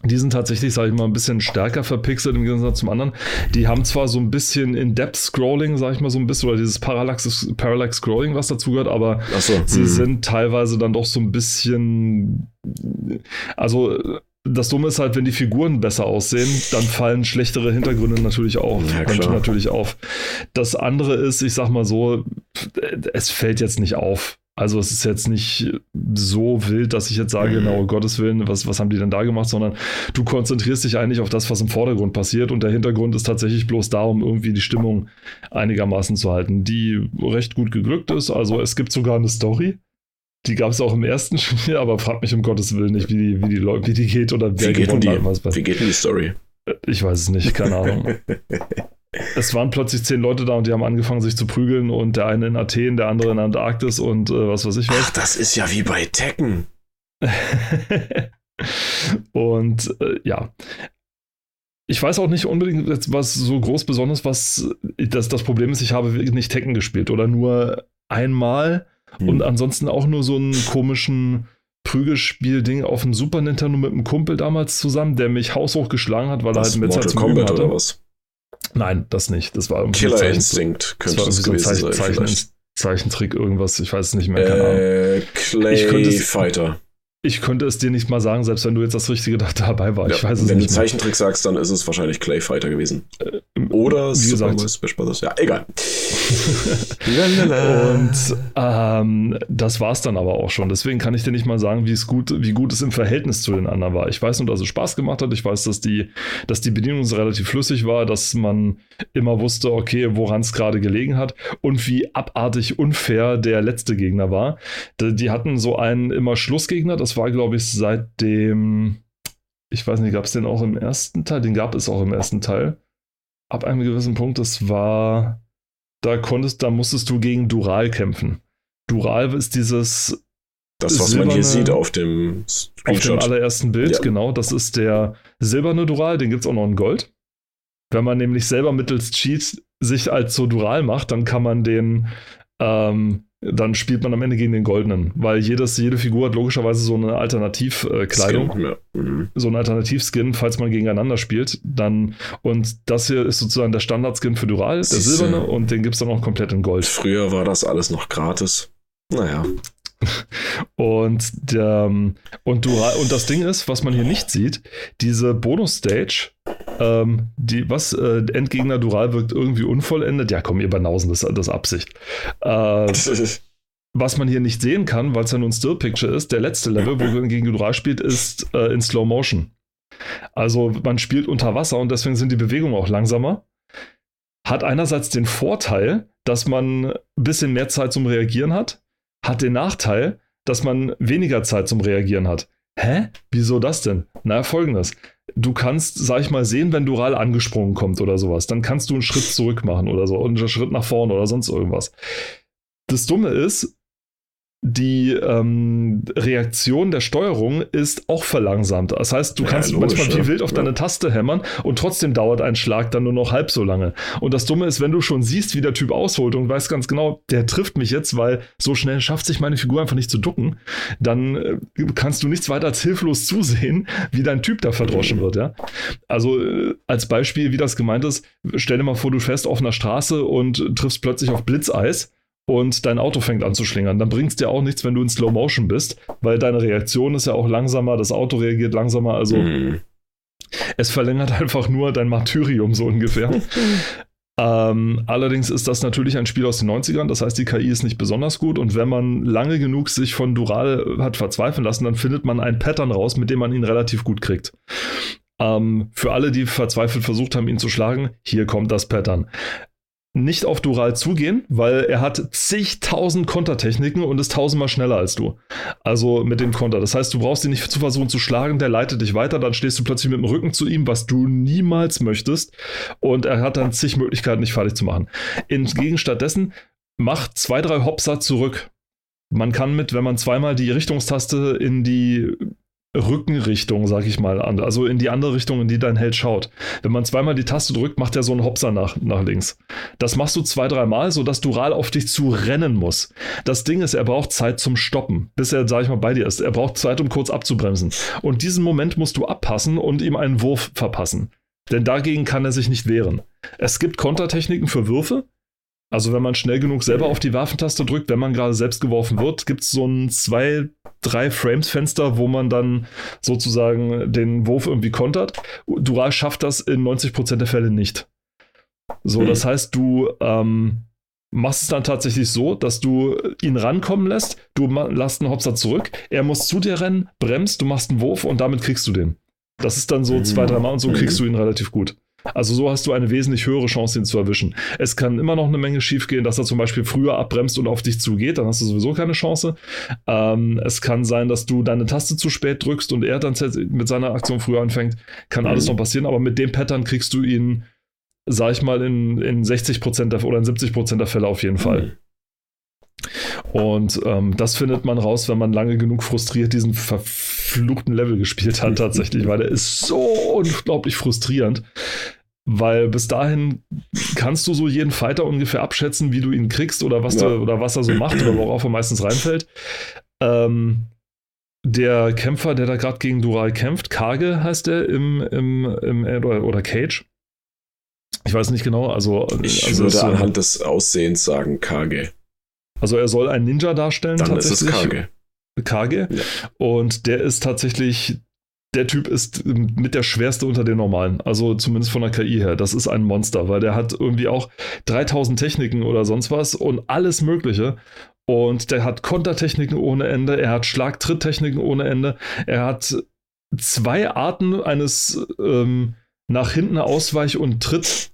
Die sind tatsächlich, sage ich mal, ein bisschen stärker verpixelt im Gegensatz zum anderen. Die haben zwar so ein bisschen In-Depth-Scrolling, sage ich mal so ein bisschen, oder dieses Parallax-Scrolling, was dazugehört, aber so, sie hm. sind teilweise dann doch so ein bisschen. Also, das Dumme ist halt, wenn die Figuren besser aussehen, dann fallen schlechtere Hintergründe natürlich auch. Ja, natürlich auf. Das andere ist, ich sag mal so, es fällt jetzt nicht auf. Also es ist jetzt nicht so wild, dass ich jetzt sage, mhm. na, Gottes Willen, was, was haben die denn da gemacht, sondern du konzentrierst dich eigentlich auf das, was im Vordergrund passiert und der Hintergrund ist tatsächlich bloß da, um irgendwie die Stimmung einigermaßen zu halten, die recht gut geglückt ist. Also es gibt sogar eine Story. Die gab es auch im ersten Spiel, aber frag mich um Gottes Willen nicht, wie die, wie die, wie die geht oder wer wie geht die, hat. Wie geht denn die Story? Ich weiß es nicht, keine Ahnung. es waren plötzlich zehn Leute da und die haben angefangen, sich zu prügeln und der eine in Athen, der andere in Antarktis und äh, was weiß ich was. Ach, das ist ja wie bei Tekken. und äh, ja. ich weiß auch nicht unbedingt, was so groß besonders, was das, das Problem ist, ich habe nicht Tekken gespielt oder nur einmal hm. und ansonsten auch nur so einen komischen Prügelspiel-Ding auf dem Super Nintendo mit einem Kumpel damals zusammen, der mich haushoch geschlagen hat, weil was, er halt mit zum Kombat oder was? Nein, das nicht. Das war Killer Zeichen, Instinct könnte das, das gewesen so Zeichen, sein. Zeichen, Zeichentrick, irgendwas, ich weiß es nicht mehr, keine äh, Ahnung. Clay Fighter. Ich könnte es dir nicht mal sagen, selbst wenn du jetzt das Richtige dabei war. Ja, ich weiß es wenn nicht. Wenn du Zeichentrick sagst, dann ist es wahrscheinlich Clay Fighter gewesen. Oder wie Super gesagt, Smash Brothers. Ja, egal. und ähm, das war es dann aber auch schon. Deswegen kann ich dir nicht mal sagen, wie es gut, wie gut es im Verhältnis zu den anderen war. Ich weiß nur, dass es Spaß gemacht hat. Ich weiß, dass die, dass die Bedienung relativ flüssig war, dass man immer wusste, okay, woran es gerade gelegen hat und wie abartig unfair der letzte Gegner war. Die, die hatten so einen immer Schlussgegner. Das das war, glaube ich, seit dem, ich weiß nicht, gab es den auch im ersten Teil? Den gab es auch im ersten Teil. Ab einem gewissen Punkt, das war, da konntest, da musstest du gegen Dural kämpfen. Dural ist dieses. Das, was silberne, man hier sieht auf dem Screenshot. Auf dem allerersten Bild, ja. genau. Das ist der silberne Dural, den gibt es auch noch in Gold. Wenn man nämlich selber mittels Cheat sich als so Dural macht, dann kann man den ähm, dann spielt man am Ende gegen den Goldenen, weil jedes, jede Figur hat logischerweise so eine Alternativkleidung, ja. mhm. so ein Alternativskin, falls man gegeneinander spielt. Dann, und das hier ist sozusagen der Standardskin für Dural, der silberne, und den gibt es dann auch komplett in Gold. Früher war das alles noch gratis. Naja. Und, der, und, du, und das Ding ist, was man hier nicht sieht, diese Bonus-Stage, ähm, die, was, äh, Endgegner Dural wirkt irgendwie unvollendet. Ja, komm, ihr Banausen, das, das ist Absicht. Äh, was man hier nicht sehen kann, weil es ja nur ein Still-Picture ist, der letzte Level, wo man gegen Dural spielt, ist äh, in Slow Motion. Also man spielt unter Wasser und deswegen sind die Bewegungen auch langsamer. Hat einerseits den Vorteil, dass man ein bisschen mehr Zeit zum Reagieren hat hat den Nachteil, dass man weniger Zeit zum Reagieren hat. Hä? Wieso das denn? Na, folgendes. Du kannst, sag ich mal, sehen, wenn Dural angesprungen kommt oder sowas. Dann kannst du einen Schritt zurück machen oder so und einen Schritt nach vorne oder sonst irgendwas. Das Dumme ist, die ähm, Reaktion der Steuerung ist auch verlangsamt. Das heißt, du kannst ja, logisch, manchmal wie wild auf ja. deine Taste hämmern und trotzdem dauert ein Schlag dann nur noch halb so lange. Und das Dumme ist, wenn du schon siehst, wie der Typ ausholt und weißt ganz genau, der trifft mich jetzt, weil so schnell schafft sich meine Figur einfach nicht zu ducken, dann äh, kannst du nichts weiter als hilflos zusehen, wie dein Typ da verdroschen wird. Ja? Also äh, als Beispiel, wie das gemeint ist, stell dir mal vor, du fährst auf einer Straße und triffst plötzlich auf Blitzeis und dein Auto fängt an zu schlingern. Dann bringt es dir auch nichts, wenn du in Slow Motion bist, weil deine Reaktion ist ja auch langsamer, das Auto reagiert langsamer, also mhm. es verlängert einfach nur dein Martyrium so ungefähr. ähm, allerdings ist das natürlich ein Spiel aus den 90ern, das heißt, die KI ist nicht besonders gut und wenn man lange genug sich von Dural hat verzweifeln lassen, dann findet man ein Pattern raus, mit dem man ihn relativ gut kriegt. Ähm, für alle, die verzweifelt versucht haben, ihn zu schlagen, hier kommt das Pattern nicht auf Dural zugehen, weil er hat zigtausend Kontertechniken und ist tausendmal schneller als du. Also mit dem Konter. Das heißt, du brauchst ihn nicht zu versuchen zu schlagen, der leitet dich weiter, dann stehst du plötzlich mit dem Rücken zu ihm, was du niemals möchtest. Und er hat dann zig Möglichkeiten, dich fertig zu machen. Entgegen stattdessen, mach zwei, drei Hopser zurück. Man kann mit, wenn man zweimal die Richtungstaste in die Rückenrichtung, sag ich mal, an. Also in die andere Richtung, in die dein Held schaut. Wenn man zweimal die Taste drückt, macht er so einen Hopser nach, nach links. Das machst du zwei, dreimal, sodass Dural auf dich zu rennen muss. Das Ding ist, er braucht Zeit zum Stoppen, bis er, sag ich mal, bei dir ist. Er braucht Zeit, um kurz abzubremsen. Und diesen Moment musst du abpassen und ihm einen Wurf verpassen. Denn dagegen kann er sich nicht wehren. Es gibt Kontertechniken für Würfe, also wenn man schnell genug selber auf die Waffentaste drückt, wenn man gerade selbst geworfen wird, gibt es so ein zwei, drei Frames-Fenster, wo man dann sozusagen den Wurf irgendwie kontert. Dural schafft das in 90% der Fälle nicht. So, mhm. das heißt, du ähm, machst es dann tatsächlich so, dass du ihn rankommen lässt, du lässt einen Hopser zurück, er muss zu dir rennen, bremst, du machst einen Wurf und damit kriegst du den. Das ist dann so zwei, dreimal und so kriegst du ihn relativ gut. Also so hast du eine wesentlich höhere Chance, ihn zu erwischen. Es kann immer noch eine Menge schiefgehen, dass er zum Beispiel früher abbremst und auf dich zugeht, dann hast du sowieso keine Chance. Ähm, es kann sein, dass du deine Taste zu spät drückst und er dann mit seiner Aktion früher anfängt. Kann mhm. alles noch passieren, aber mit dem Pattern kriegst du ihn, sag ich mal, in, in 60% der, oder in 70% der Fälle auf jeden Fall. Mhm. Und ähm, das findet man raus, wenn man lange genug frustriert diesen ver verfluchten Level gespielt hat, tatsächlich, weil der ist so unglaublich frustrierend. Weil bis dahin kannst du so jeden Fighter ungefähr abschätzen, wie du ihn kriegst oder was, ja. du, oder was er so macht oder worauf er meistens reinfällt. Ähm, der Kämpfer, der da gerade gegen Dural kämpft, Kage heißt er im, im, im oder, Cage. Ich weiß nicht genau, also. Ich also würde anhand des Aussehens sagen Kage. Also er soll einen Ninja darstellen. Dann tatsächlich. ist es Kage. Kage. Ja. Und der ist tatsächlich der Typ ist mit der schwerste unter den normalen. Also zumindest von der KI her. Das ist ein Monster, weil der hat irgendwie auch 3000 Techniken oder sonst was und alles Mögliche. Und der hat Kontertechniken ohne Ende, er hat Schlag-Tritt-Techniken ohne Ende, er hat zwei Arten eines ähm, nach hinten Ausweich- und Tritt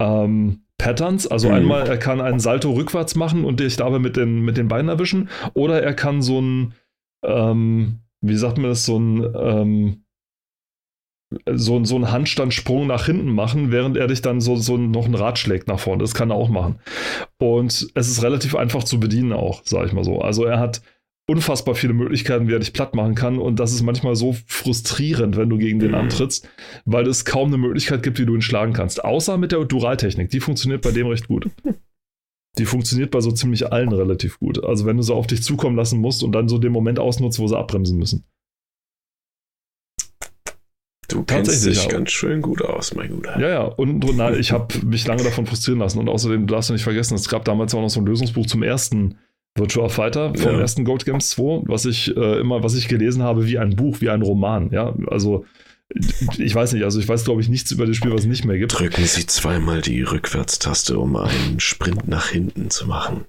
ähm, Patterns. Also mhm. einmal, er kann einen Salto rückwärts machen und dich dabei mit den, mit den Beinen erwischen. Oder er kann so ein, ähm, wie sagt man das, so ein, ähm, so, so einen Handstandsprung nach hinten machen, während er dich dann so, so noch ein Rad schlägt nach vorne. Das kann er auch machen. Und es ist relativ einfach zu bedienen auch, sage ich mal so. Also er hat unfassbar viele Möglichkeiten, wie er dich platt machen kann. Und das ist manchmal so frustrierend, wenn du gegen den antrittst, weil es kaum eine Möglichkeit gibt, wie du ihn schlagen kannst. Außer mit der Duraltechnik. Die funktioniert bei dem recht gut. Die funktioniert bei so ziemlich allen relativ gut. Also wenn du so auf dich zukommen lassen musst und dann so den Moment ausnutzt, wo sie abbremsen müssen. Du kennst dich ganz schön gut aus, mein Guter. Ja, ja. Und, na, ich habe mich lange davon frustrieren lassen. Und außerdem darfst du nicht vergessen, es gab damals auch noch so ein Lösungsbuch zum ersten Virtual Fighter vom ja. ersten Gold Games 2, was ich äh, immer, was ich gelesen habe, wie ein Buch, wie ein Roman. Ja, also ich weiß nicht, also ich weiß, glaube ich, nichts über das Spiel, was es nicht mehr gibt. Drücken Sie zweimal die Rückwärtstaste, um einen Sprint nach hinten zu machen.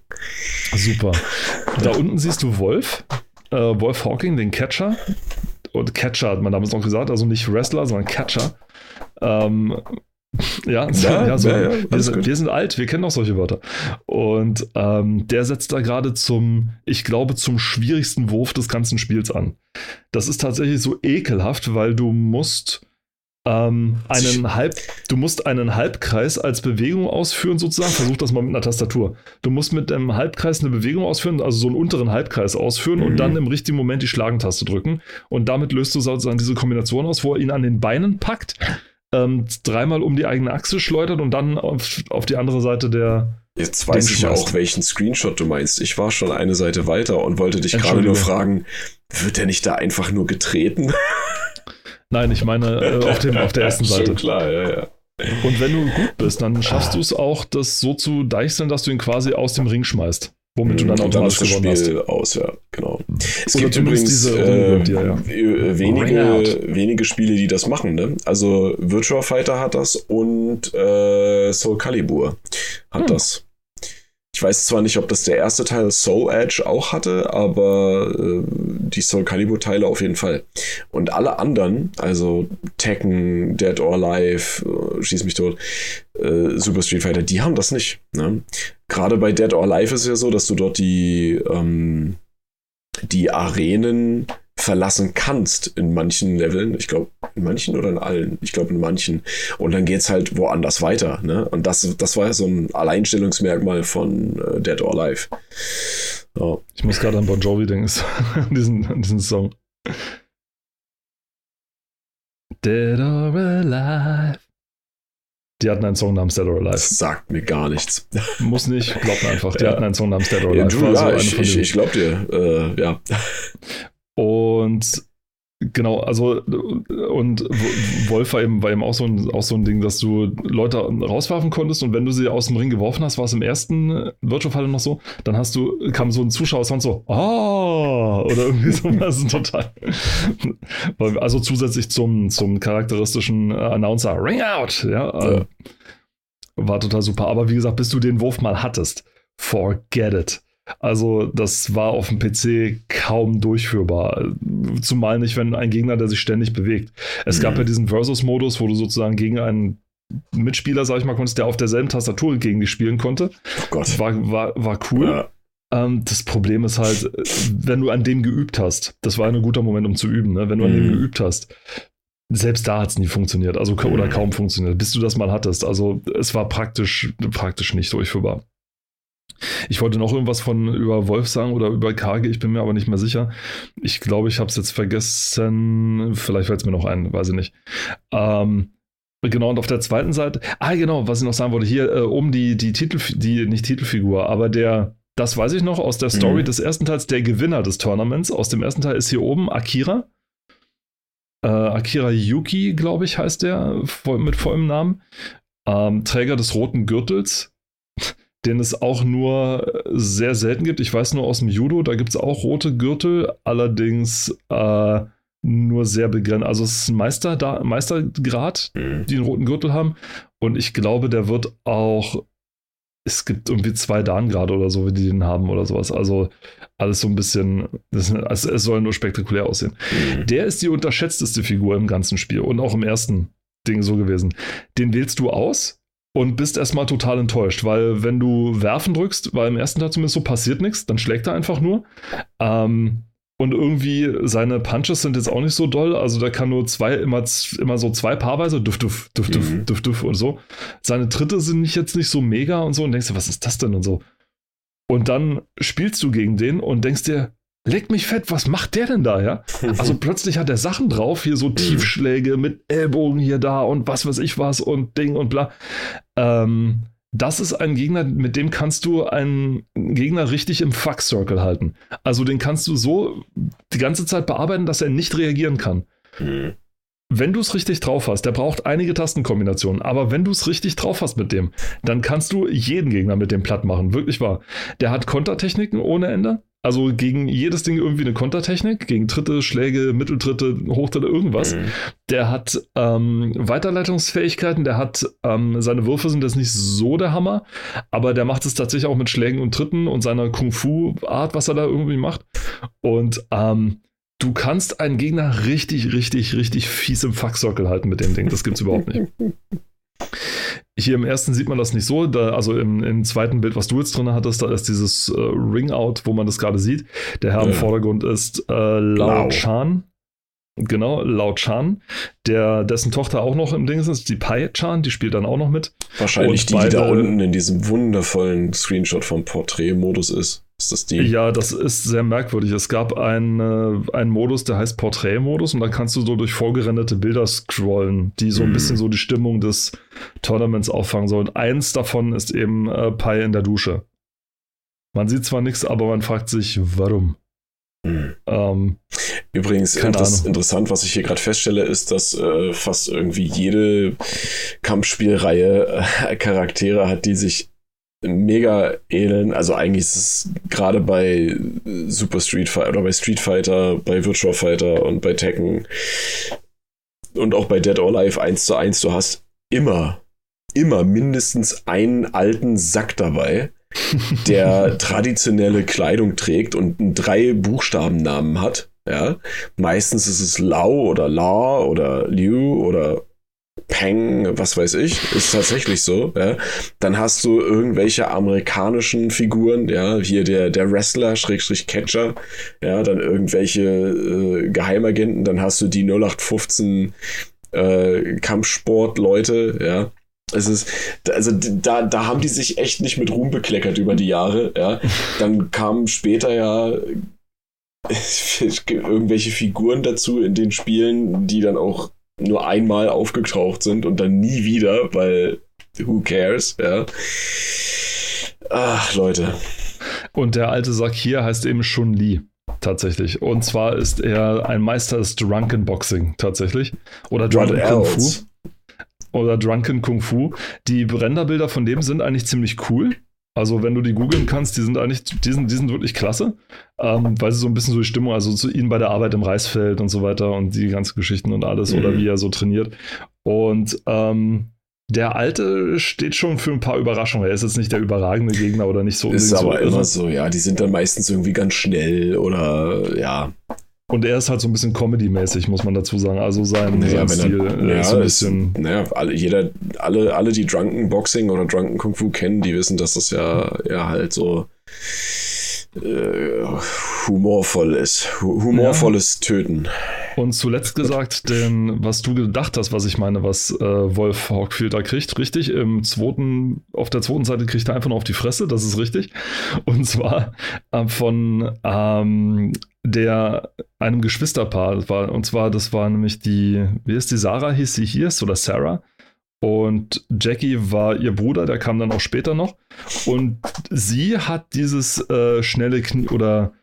Super. Da unten siehst du Wolf, äh, Wolf Hawking, den Catcher und Catcher hat man damals noch gesagt, also nicht Wrestler, sondern Catcher. Ähm, ja, ja, ja, so, ja, ja wir, sind, wir, sind, alt, wir kennen auch solche Wörter. Und ähm, der setzt da gerade zum, ich glaube, zum schwierigsten Wurf des ganzen Spiels an. Das ist tatsächlich so ekelhaft, weil du musst ähm, einen Halb, du musst einen Halbkreis als Bewegung ausführen, sozusagen. Versuch das mal mit einer Tastatur. Du musst mit einem Halbkreis eine Bewegung ausführen, also so einen unteren Halbkreis ausführen mhm. und dann im richtigen Moment die Schlagentaste drücken. Und damit löst du sozusagen diese Kombination aus, wo er ihn an den Beinen packt, ähm, dreimal um die eigene Achse schleudert und dann auf, auf die andere Seite der. Jetzt weiß ich schmeißt. auch, welchen Screenshot du meinst. Ich war schon eine Seite weiter und wollte dich gerade nur fragen, wird der nicht da einfach nur getreten? Nein, ich meine äh, auf, dem, auf der ersten Seite. Schon klar, ja, ja. Und wenn du gut bist, dann schaffst du es auch, das so zu deichseln, dass du ihn quasi aus dem Ring schmeißt. Womit du dann automatisch dann gewonnen Spiel hast. aus, ja, genau. Es Oder gibt übrigens diese äh, dir, ja. Äh, wenige, wenige Spiele, die das machen. Ne? Also Virtua Fighter hat das und äh, Soul Calibur hat hm. das. Ich weiß zwar nicht, ob das der erste Teil Soul Edge auch hatte, aber äh, die Soul Calibur Teile auf jeden Fall. Und alle anderen, also Tekken, Dead or Alive, äh, Schieß mich tot, äh, Super Street Fighter, die haben das nicht. Ne? Gerade bei Dead or Alive ist es ja so, dass du dort die, ähm, die Arenen verlassen kannst in manchen Leveln. Ich glaube, in manchen oder in allen. Ich glaube, in manchen. Und dann geht es halt woanders weiter. Ne? Und das, das war ja so ein Alleinstellungsmerkmal von äh, Dead or Alive. Ja. Ich muss gerade an Bon Jovi denken, diesen, an diesen Song. Dead or Alive. Die hatten einen Song namens Dead or Alive. Das sagt mir gar nichts. Muss nicht, glaubt mir einfach. Die ja. hatten einen Song namens Dead or Alive. Du, ja, so ich, ich, ich glaub dir. Äh, ja. Und Genau, also und Wolf war eben, war eben auch, so ein, auch so ein Ding, dass du Leute rauswerfen konntest und wenn du sie aus dem Ring geworfen hast, war es im ersten Virtual Fighter noch so, dann hast du, kam so ein Zuschauer und so, oh, oder irgendwie so, das ist total. also zusätzlich zum, zum charakteristischen Announcer, Ring out, ja, ja. war total super. Aber wie gesagt, bis du den Wurf mal hattest, forget it. Also das war auf dem PC kaum durchführbar. Zumal nicht, wenn ein Gegner, der sich ständig bewegt. Es mhm. gab ja diesen Versus-Modus, wo du sozusagen gegen einen Mitspieler, sag ich mal, konntest, der auf derselben Tastatur gegen dich spielen konnte. Oh Gott. War, war, war cool. Ja. Ähm, das Problem ist halt, wenn du an dem geübt hast, das war ein guter Moment, um zu üben, ne? wenn du mhm. an dem mhm. geübt hast, selbst da hat es nie funktioniert, also oder mhm. kaum funktioniert, bis du das mal hattest. Also es war praktisch, praktisch nicht durchführbar. Ich wollte noch irgendwas von über Wolf sagen oder über Kage, ich bin mir aber nicht mehr sicher. Ich glaube, ich habe es jetzt vergessen. Vielleicht fällt es mir noch ein, weiß ich nicht. Ähm, genau, und auf der zweiten Seite, ah genau, was ich noch sagen wollte, hier äh, oben die, die Titel, die, nicht Titelfigur, aber der, das weiß ich noch aus der Story mhm. des ersten Teils, der Gewinner des Tournaments. Aus dem ersten Teil ist hier oben Akira. Äh, Akira Yuki, glaube ich, heißt der voll, mit vollem Namen. Ähm, Träger des roten Gürtels den es auch nur sehr selten gibt. Ich weiß nur aus dem Judo, da gibt es auch rote Gürtel, allerdings äh, nur sehr begrenzt. Also es ist ein Meister, da, Meistergrad, mhm. die einen roten Gürtel haben. Und ich glaube, der wird auch. Es gibt irgendwie zwei Dan gerade oder so, wie die den haben oder sowas. Also alles so ein bisschen. Das, also es soll nur spektakulär aussehen. Mhm. Der ist die unterschätzteste Figur im ganzen Spiel und auch im ersten Ding so gewesen. Den wählst du aus und bist erstmal total enttäuscht, weil wenn du werfen drückst, weil im ersten Teil zumindest so passiert nichts, dann schlägt er einfach nur. Ähm, und irgendwie seine Punches sind jetzt auch nicht so doll. Also der kann nur zwei, immer, immer so zwei paarweise, duff, duff, duff, duff, mhm. duff, duff und so. Seine Tritte sind nicht, jetzt nicht so mega und so und denkst dir, was ist das denn und so. Und dann spielst du gegen den und denkst dir, Leck mich fett, was macht der denn da, ja? Also plötzlich hat er Sachen drauf, hier so. Tiefschläge mit Ellbogen hier da und was weiß ich was und Ding und bla. Ähm, das ist ein Gegner, mit dem kannst du einen Gegner richtig im Fuck-Circle halten. Also den kannst du so die ganze Zeit bearbeiten, dass er nicht reagieren kann. Mhm. Wenn du es richtig drauf hast, der braucht einige Tastenkombinationen, aber wenn du es richtig drauf hast mit dem, dann kannst du jeden Gegner mit dem platt machen. Wirklich wahr. Der hat Kontertechniken ohne Ende. Also gegen jedes Ding irgendwie eine Kontertechnik, gegen Tritte, Schläge, Mitteltritte, Hochtritte, irgendwas. Mhm. Der hat ähm, Weiterleitungsfähigkeiten, der hat, ähm, seine Würfe sind jetzt nicht so der Hammer, aber der macht es tatsächlich auch mit Schlägen und Tritten und seiner Kung-Fu-Art, was er da irgendwie macht. Und ähm, du kannst einen Gegner richtig, richtig, richtig fies im Fucksockel halten mit dem Ding. Das gibt's überhaupt nicht. Hier im ersten sieht man das nicht so. Da, also im, im, zweiten Bild, was du jetzt drin hattest, da ist dieses äh, Ring-Out, wo man das gerade sieht. Der Herr ja. im Vordergrund ist äh, Lao Chan. Genau, Lao Chan, der, dessen Tochter auch noch im Ding ist, die Pai Chan, die spielt dann auch noch mit. Wahrscheinlich die, die da unten in diesem wundervollen Screenshot vom Porträtmodus ist. Ist das die? Ja, das ist sehr merkwürdig. Es gab einen, äh, einen Modus, der heißt Porträtmodus und da kannst du so durch vorgerenderte Bilder scrollen, die so ein hm. bisschen so die Stimmung des Tournaments auffangen sollen. Eins davon ist eben äh, Pi in der Dusche. Man sieht zwar nichts, aber man fragt sich, warum. Hm. Ähm, Übrigens interess interessant, was ich hier gerade feststelle, ist, dass äh, fast irgendwie jede Kampfspielreihe äh, Charaktere hat, die sich mega ähneln. Also eigentlich ist es gerade bei Super Street Fighter oder bei Street Fighter, bei Virtual Fighter und bei Tekken und auch bei Dead or Alive 1 zu 1, du hast immer, immer mindestens einen alten Sack dabei, der traditionelle Kleidung trägt und einen drei Buchstabennamen hat. Ja, meistens ist es Lau oder La oder Liu oder Peng, was weiß ich, ist tatsächlich so. Ja. Dann hast du irgendwelche amerikanischen Figuren, ja, hier der, der Wrestler, Schrägstrich Catcher, ja, dann irgendwelche äh, Geheimagenten, dann hast du die 0815 äh, Kampfsport-Leute, ja. Es ist, also da, da haben die sich echt nicht mit Ruhm bekleckert über die Jahre, ja. Dann kamen später ja irgendwelche Figuren dazu in den Spielen, die dann auch nur einmal aufgetaucht sind und dann nie wieder, weil who cares, ja. Ach, Leute. Und der alte Sack hier heißt eben Shun Li. Tatsächlich. Und zwar ist er ein Meister des Drunken Boxing, tatsächlich. Oder Drunken Kung Fu. Oder Drunken Kung Fu. Die Renderbilder von dem sind eigentlich ziemlich cool. Also, wenn du die googeln kannst, die sind eigentlich, die sind, die sind wirklich klasse, ähm, weil sie so ein bisschen so die Stimmung, also zu ihnen bei der Arbeit im Reisfeld und so weiter und die ganzen Geschichten und alles mhm. oder wie er so trainiert. Und ähm, der Alte steht schon für ein paar Überraschungen. Er ist jetzt nicht der überragende Gegner oder nicht so. Ist aber so immer so, ja. Die sind dann meistens irgendwie ganz schnell oder ja. Und er ist halt so ein bisschen Comedy-mäßig, muss man dazu sagen. Also sein, naja, sein Stil er, naja, ist so ein bisschen. Ist, naja, alle, jeder, alle, alle, die Drunken Boxing oder Drunken Kung Fu kennen, die wissen, dass das ja, ja halt so äh, humorvoll ist. Humorvolles ja. Töten. Und zuletzt gesagt, denn was du gedacht hast, was ich meine, was äh, Wolf Hawkfield da kriegt, richtig, im zweiten, auf der zweiten Seite kriegt er einfach nur auf die Fresse, das ist richtig. Und zwar äh, von ähm, der einem Geschwisterpaar war, und zwar, das war nämlich die, wie ist die Sarah, hieß sie hier, oder Sarah? Und Jackie war ihr Bruder, der kam dann auch später noch. Und sie hat dieses äh, schnelle Knie oder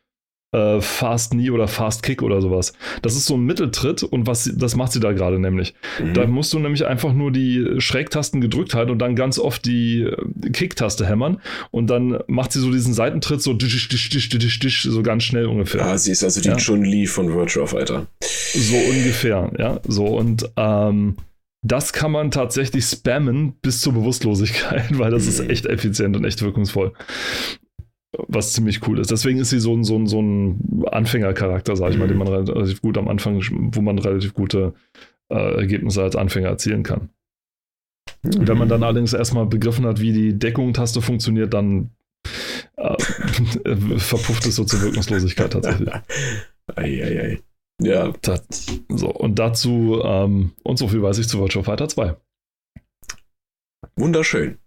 äh, Fast Knee oder Fast Kick oder sowas. Das ist so ein Mitteltritt und was das macht sie da gerade nämlich. Mhm. Da musst du nämlich einfach nur die Schrägtasten gedrückt halten und dann ganz oft die äh, Kick-Taste hämmern und dann macht sie so diesen Seitentritt so disch, disch, disch, disch, disch, so ganz schnell ungefähr. Ah, sie ist also die ja. Chun-Li von Virtua Fighter. So ungefähr, ja. So und ähm, das kann man tatsächlich spammen bis zur Bewusstlosigkeit, weil das mhm. ist echt effizient und echt wirkungsvoll was ziemlich cool ist. Deswegen ist sie so ein, so ein, so ein Anfängercharakter, sag ich mal, den man relativ gut am Anfang, wo man relativ gute äh, Ergebnisse als Anfänger erzielen kann. Mhm. Wenn man dann allerdings erstmal begriffen hat, wie die Deckung-Taste funktioniert, dann äh, verpufft es so zur Wirkungslosigkeit tatsächlich. ei, ei, ei. Ja. Das, so, und dazu, ähm, und so viel weiß ich zu Virtual Fighter 2. Wunderschön.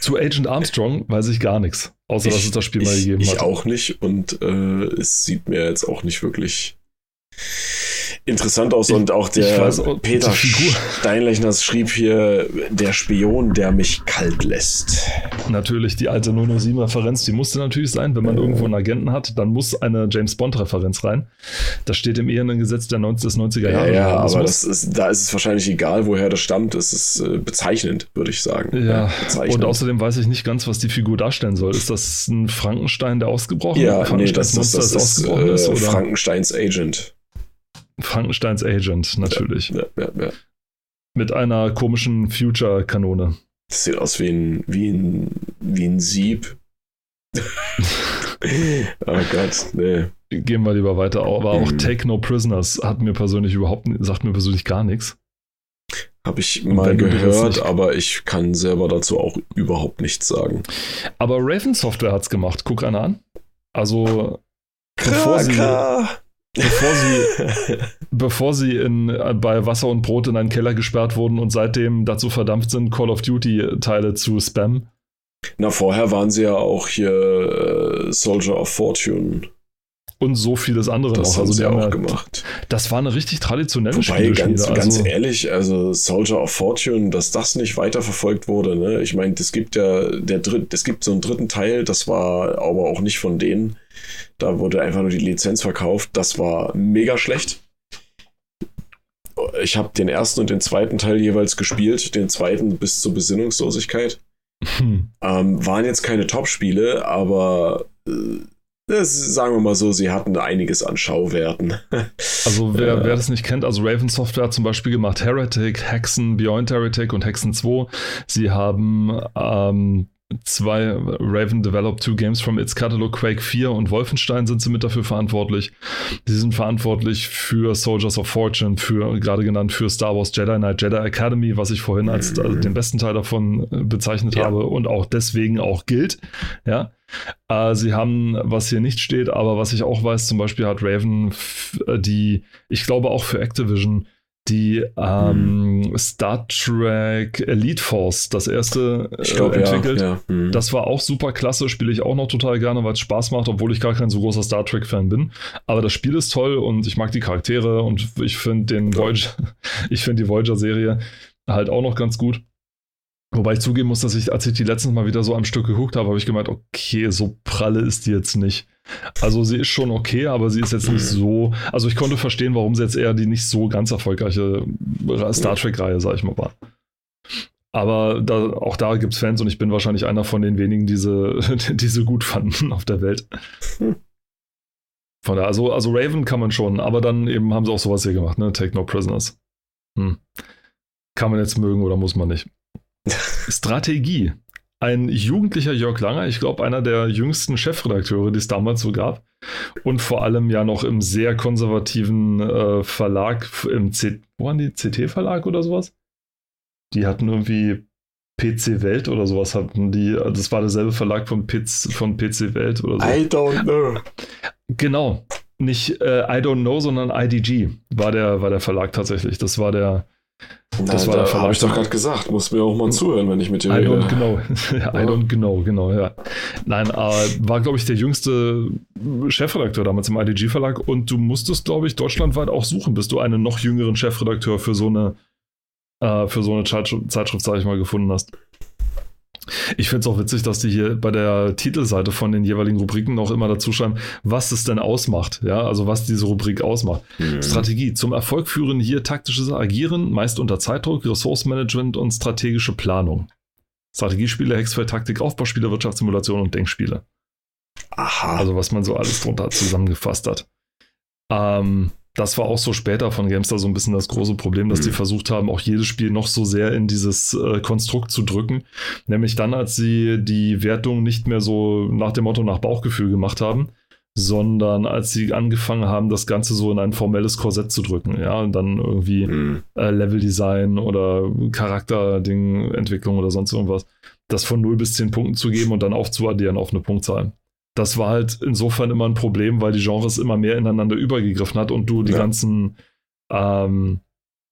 Zu Agent Armstrong weiß ich gar nichts. Außer ich, dass es das Spiel ich, mal gegeben ich hat. Ich auch nicht und äh, es sieht mir jetzt auch nicht wirklich interessant aus. Und auch der weiß, Peter Steinlechner schrieb hier, der Spion, der mich kalt lässt. Natürlich, die alte 007-Referenz, die musste natürlich sein. Wenn man äh. irgendwo einen Agenten hat, dann muss eine James Bond-Referenz rein. Das steht im Ehrengesetz der 90, des 90er Jahre. Ja, ja aber ist, da ist es wahrscheinlich egal, woher das stammt. Es ist äh, bezeichnend, würde ich sagen. Ja, und außerdem weiß ich nicht ganz, was die Figur darstellen soll. Ist das ein Frankenstein, der ausgebrochen ist? Ja, nee, das, das, das, das ist, äh, ist, Frankensteins Agent. Frankensteins Agent, natürlich. Ja, ja, ja, Mit einer komischen Future-Kanone. Das sieht aus wie ein, wie ein, wie ein Sieb. oh Gott, nee. Gehen wir lieber weiter. Aber auch mhm. Take No Prisoners hat mir persönlich überhaupt, sagt mir persönlich gar nichts. Habe ich mal gehört, aber ich kann selber dazu auch überhaupt nichts sagen. Aber Raven Software hat es gemacht. Guck einer an. Also, bevor sie, bevor sie, bevor sie in, bei Wasser und Brot in einen Keller gesperrt wurden und seitdem dazu verdampft sind, Call of Duty-Teile zu spammen. Na, vorher waren sie ja auch hier äh, Soldier of Fortune. Und so vieles andere das noch. Also, die haben auch ja, gemacht. Das war eine richtig traditionelle Wobei, ganz, also, ganz ehrlich, also Soldier of Fortune, dass das nicht weiterverfolgt wurde, ne? Ich meine, es gibt ja der Dritt, es gibt so einen dritten Teil, das war aber auch nicht von denen. Da wurde einfach nur die Lizenz verkauft. Das war mega schlecht. Ich habe den ersten und den zweiten Teil jeweils gespielt, den zweiten bis zur Besinnungslosigkeit. Hm. Ähm, waren jetzt keine Top-Spiele, aber äh, das, sagen wir mal so, sie hatten einiges an Schauwerten. Also wer, wer das nicht kennt, also Raven Software hat zum Beispiel gemacht Heretic, Hexen, Beyond Heretic und Hexen 2. Sie haben ähm, zwei Raven developed two games from its catalog Quake 4 und Wolfenstein sind sie mit dafür verantwortlich. Sie sind verantwortlich für Soldiers of Fortune, für gerade genannt für Star Wars Jedi Knight Jedi Academy, was ich vorhin als also den besten Teil davon äh, bezeichnet ja. habe und auch deswegen auch gilt. Ja. Äh, sie haben, was hier nicht steht, aber was ich auch weiß, zum Beispiel hat Raven die, ich glaube auch für Activision die ähm, hm. Star Trek Elite Force, das erste äh, glaub, entwickelt. Ja, ja. Hm. Das war auch super klasse, spiele ich auch noch total gerne, weil es Spaß macht, obwohl ich gar kein so großer Star Trek-Fan bin. Aber das Spiel ist toll und ich mag die Charaktere und ich finde den Voyager, ich finde die Voyager-Serie halt auch noch ganz gut. Wobei ich zugeben muss, dass ich, als ich die letzten Mal wieder so am Stück geguckt habe, habe ich gemeint, okay, so pralle ist die jetzt nicht. Also sie ist schon okay, aber sie ist jetzt nicht so. Also ich konnte verstehen, warum sie jetzt eher die nicht so ganz erfolgreiche Star Trek-Reihe, sag ich mal, war. Aber da, auch da gibt es Fans und ich bin wahrscheinlich einer von den wenigen, die sie, die sie gut fanden auf der Welt. Von da, also, also Raven kann man schon, aber dann eben haben sie auch sowas hier gemacht, ne? Take No Prisoners. Hm. Kann man jetzt mögen oder muss man nicht. Strategie ein jugendlicher Jörg Langer, ich glaube einer der jüngsten Chefredakteure, die es damals so gab. Und vor allem ja noch im sehr konservativen äh, Verlag, im C wo waren die? CT-Verlag oder sowas? Die hatten irgendwie PC Welt oder sowas hatten die. Das war derselbe Verlag von, PC, von PC Welt oder so. I don't know. Genau. nicht äh, I Don't Know, sondern IDG war der, war der Verlag tatsächlich. Das war der, das war da habe ich doch gerade gesagt. Muss mir auch mal zuhören, wenn ich mit dir I rede. don't know. I don't know, genau, ja. Nein, äh, war, glaube ich, der jüngste Chefredakteur damals im IDG-Verlag und du musstest, glaube ich, deutschlandweit auch suchen, bis du einen noch jüngeren Chefredakteur für so eine, äh, für so eine Zeitschrift, Zeitschrift sage ich mal, gefunden hast. Ich finde es auch witzig, dass die hier bei der Titelseite von den jeweiligen Rubriken auch immer dazu schreiben, was es denn ausmacht. Ja, also was diese Rubrik ausmacht. Mhm. Strategie. Zum Erfolg führen hier taktisches Agieren, meist unter Zeitdruck, Ressourcenmanagement und strategische Planung. Strategiespiele, Hexfeld, Taktik, Aufbauspiele, Wirtschaftssimulation und Denkspiele. Aha. Also was man so alles drunter zusammengefasst hat. Ähm, das war auch so später von Gamestar so ein bisschen das große Problem, dass mhm. die versucht haben, auch jedes Spiel noch so sehr in dieses äh, Konstrukt zu drücken. Nämlich dann, als sie die Wertung nicht mehr so nach dem Motto nach Bauchgefühl gemacht haben, sondern als sie angefangen haben, das Ganze so in ein formelles Korsett zu drücken. Ja, und dann irgendwie mhm. äh, Leveldesign oder Charakterding, Entwicklung oder sonst irgendwas, das von 0 bis 10 Punkten zu geben und dann aufzuaddieren auf eine Punktzahl das war halt insofern immer ein Problem, weil die Genres immer mehr ineinander übergegriffen hat und du die ja. ganzen ähm,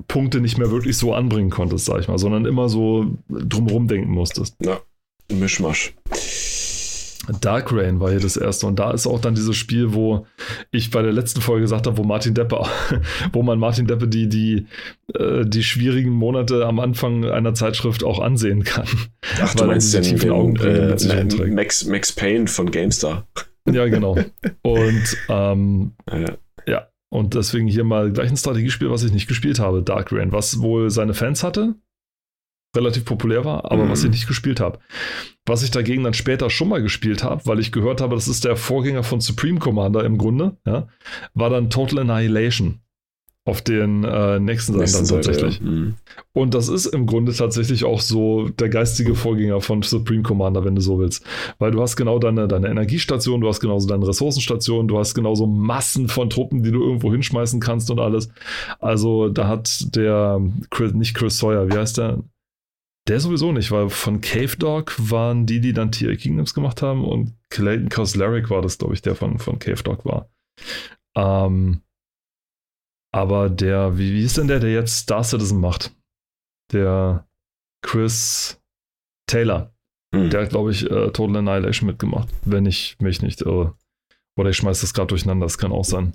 Punkte nicht mehr wirklich so anbringen konntest, sag ich mal, sondern immer so drumherum denken musstest. Ja, Mischmasch. Dark Rain war hier das erste. Und da ist auch dann dieses Spiel, wo ich bei der letzten Folge gesagt habe, wo Martin Deppe, wo man Martin Deppe die, die, äh, die schwierigen Monate am Anfang einer Zeitschrift auch ansehen kann. Ach, du meinst den, tiefen Augenbrauen äh, Max, Max Payne von GameStar. Ja, genau. Und ähm, ja. ja. Und deswegen hier mal gleich ein Strategiespiel, was ich nicht gespielt habe, Dark Rain, was wohl seine Fans hatte, relativ populär war, aber mhm. was ich nicht gespielt habe. Was ich dagegen dann später schon mal gespielt habe, weil ich gehört habe, das ist der Vorgänger von Supreme Commander im Grunde, ja, war dann Total Annihilation auf den äh, nächsten Seiten dann tatsächlich. Ja. mhm. Und das ist im Grunde tatsächlich auch so der geistige Vorgänger von Supreme Commander, wenn du so willst. Weil du hast genau deine, deine Energiestation, du hast genauso deine Ressourcenstation, du hast genauso Massen von Truppen, die du irgendwo hinschmeißen kannst und alles. Also da hat der, nicht Chris Sawyer, wie heißt der? Der sowieso nicht, weil von Cave Dog waren die, die dann TA Kingdoms gemacht haben und Clayton Kosleric war das, glaube ich, der von, von Cave Dog war. Ähm, aber der, wie, wie ist denn der, der jetzt Star Citizen macht? Der Chris Taylor. Hm. Der hat, glaube ich, äh, Total Annihilation mitgemacht, wenn ich mich nicht irre. Oder ich schmeiße das gerade durcheinander, das kann auch sein.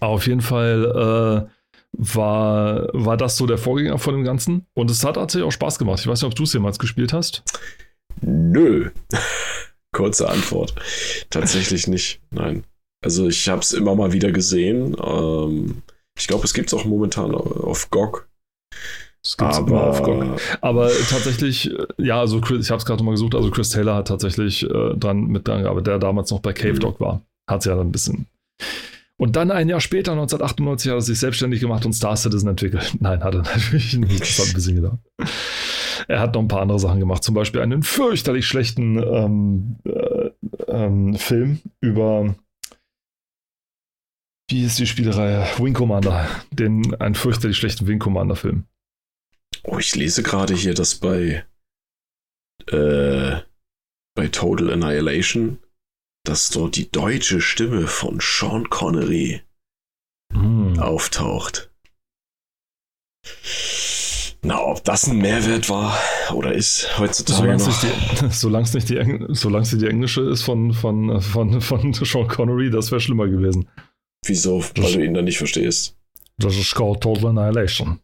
Aber auf jeden Fall äh, war, war das so der Vorgänger von dem Ganzen. Und es hat tatsächlich auch Spaß gemacht. Ich weiß nicht, ob du es jemals gespielt hast. Nö. Kurze Antwort. Tatsächlich nicht. Nein. Also ich habe es immer mal wieder gesehen. Ähm, ich glaube, es gibt es auch momentan auf GOG. Es gibt aber, auf GOG. Aber tatsächlich, ja, also Chris, ich habe es gerade mal gesucht, also Chris Taylor hat tatsächlich äh, dran mit dran gearbeitet, der damals noch bei Cave mhm. Dog war. Hat es ja dann ein bisschen und dann ein Jahr später, 1998, hat er sich selbstständig gemacht und Star Citizen entwickelt. Nein, hat er natürlich nicht. Das hat ein bisschen gedauert. Er hat noch ein paar andere Sachen gemacht, zum Beispiel einen fürchterlich schlechten ähm, äh, ähm, Film über wie ist die Spielereihe? Wing Commander. Den, einen fürchterlich schlechten Wing Commander-Film. Oh, ich lese gerade hier, dass bei, äh, bei Total Annihilation dass dort die deutsche Stimme von Sean Connery hm. auftaucht. Na, ob das ein Mehrwert war oder ist heutzutage solange es nicht, die, solange die englische ist von, von, von, von Sean Connery, das wäre schlimmer gewesen. Wieso? Weil das, du ihn dann nicht verstehst. Das ist called Total Annihilation.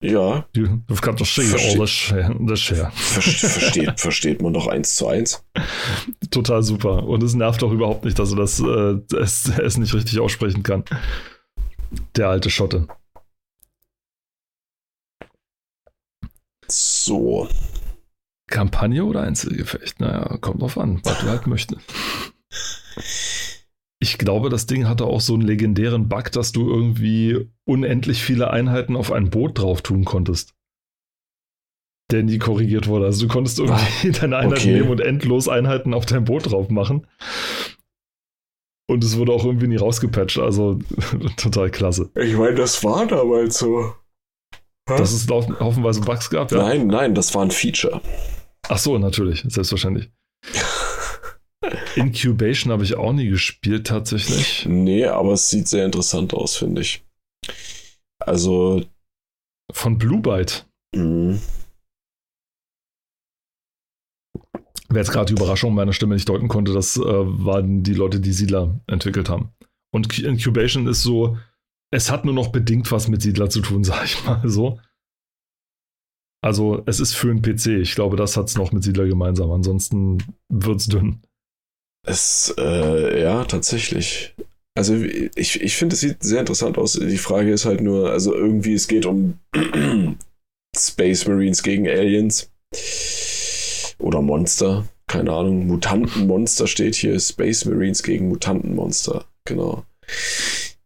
Ja. Du, du kannst doch sehen, alles das her. Versteht, versteht man doch eins zu eins. Total super. Und es nervt auch überhaupt nicht, dass er das, äh, es, es nicht richtig aussprechen kann. Der alte Schotte. So. Kampagne oder Einzelgefecht? Naja, kommt drauf an, was du halt möchtest. Ich glaube, das Ding hatte auch so einen legendären Bug, dass du irgendwie unendlich viele Einheiten auf ein Boot drauf tun konntest. Der nie korrigiert wurde. Also du konntest irgendwie deine Einheiten okay. nehmen und endlos Einheiten auf dein Boot drauf machen. Und es wurde auch irgendwie nie rausgepatcht. Also total klasse. Ich meine, das war damals so. Dass es haufenweise Bugs gab, ja? Nein, nein, das war ein Feature. Ach so, natürlich, selbstverständlich. Incubation habe ich auch nie gespielt, tatsächlich. Nee, aber es sieht sehr interessant aus, finde ich. Also. Von Blue Byte. Mhm. Wer jetzt gerade die Überraschung meiner Stimme nicht deuten konnte, das äh, waren die Leute, die Siedler entwickelt haben. Und Incubation ist so, es hat nur noch bedingt was mit Siedler zu tun, sag ich mal so. Also es ist für einen PC. Ich glaube, das hat es noch mit Siedler gemeinsam. Ansonsten wird es dünn. Es, äh, ja, tatsächlich. Also ich, ich finde, es sieht sehr interessant aus. Die Frage ist halt nur, also irgendwie, es geht um Space Marines gegen Aliens. Oder Monster. Keine Ahnung. Mutantenmonster steht hier. Space Marines gegen Mutantenmonster. Genau.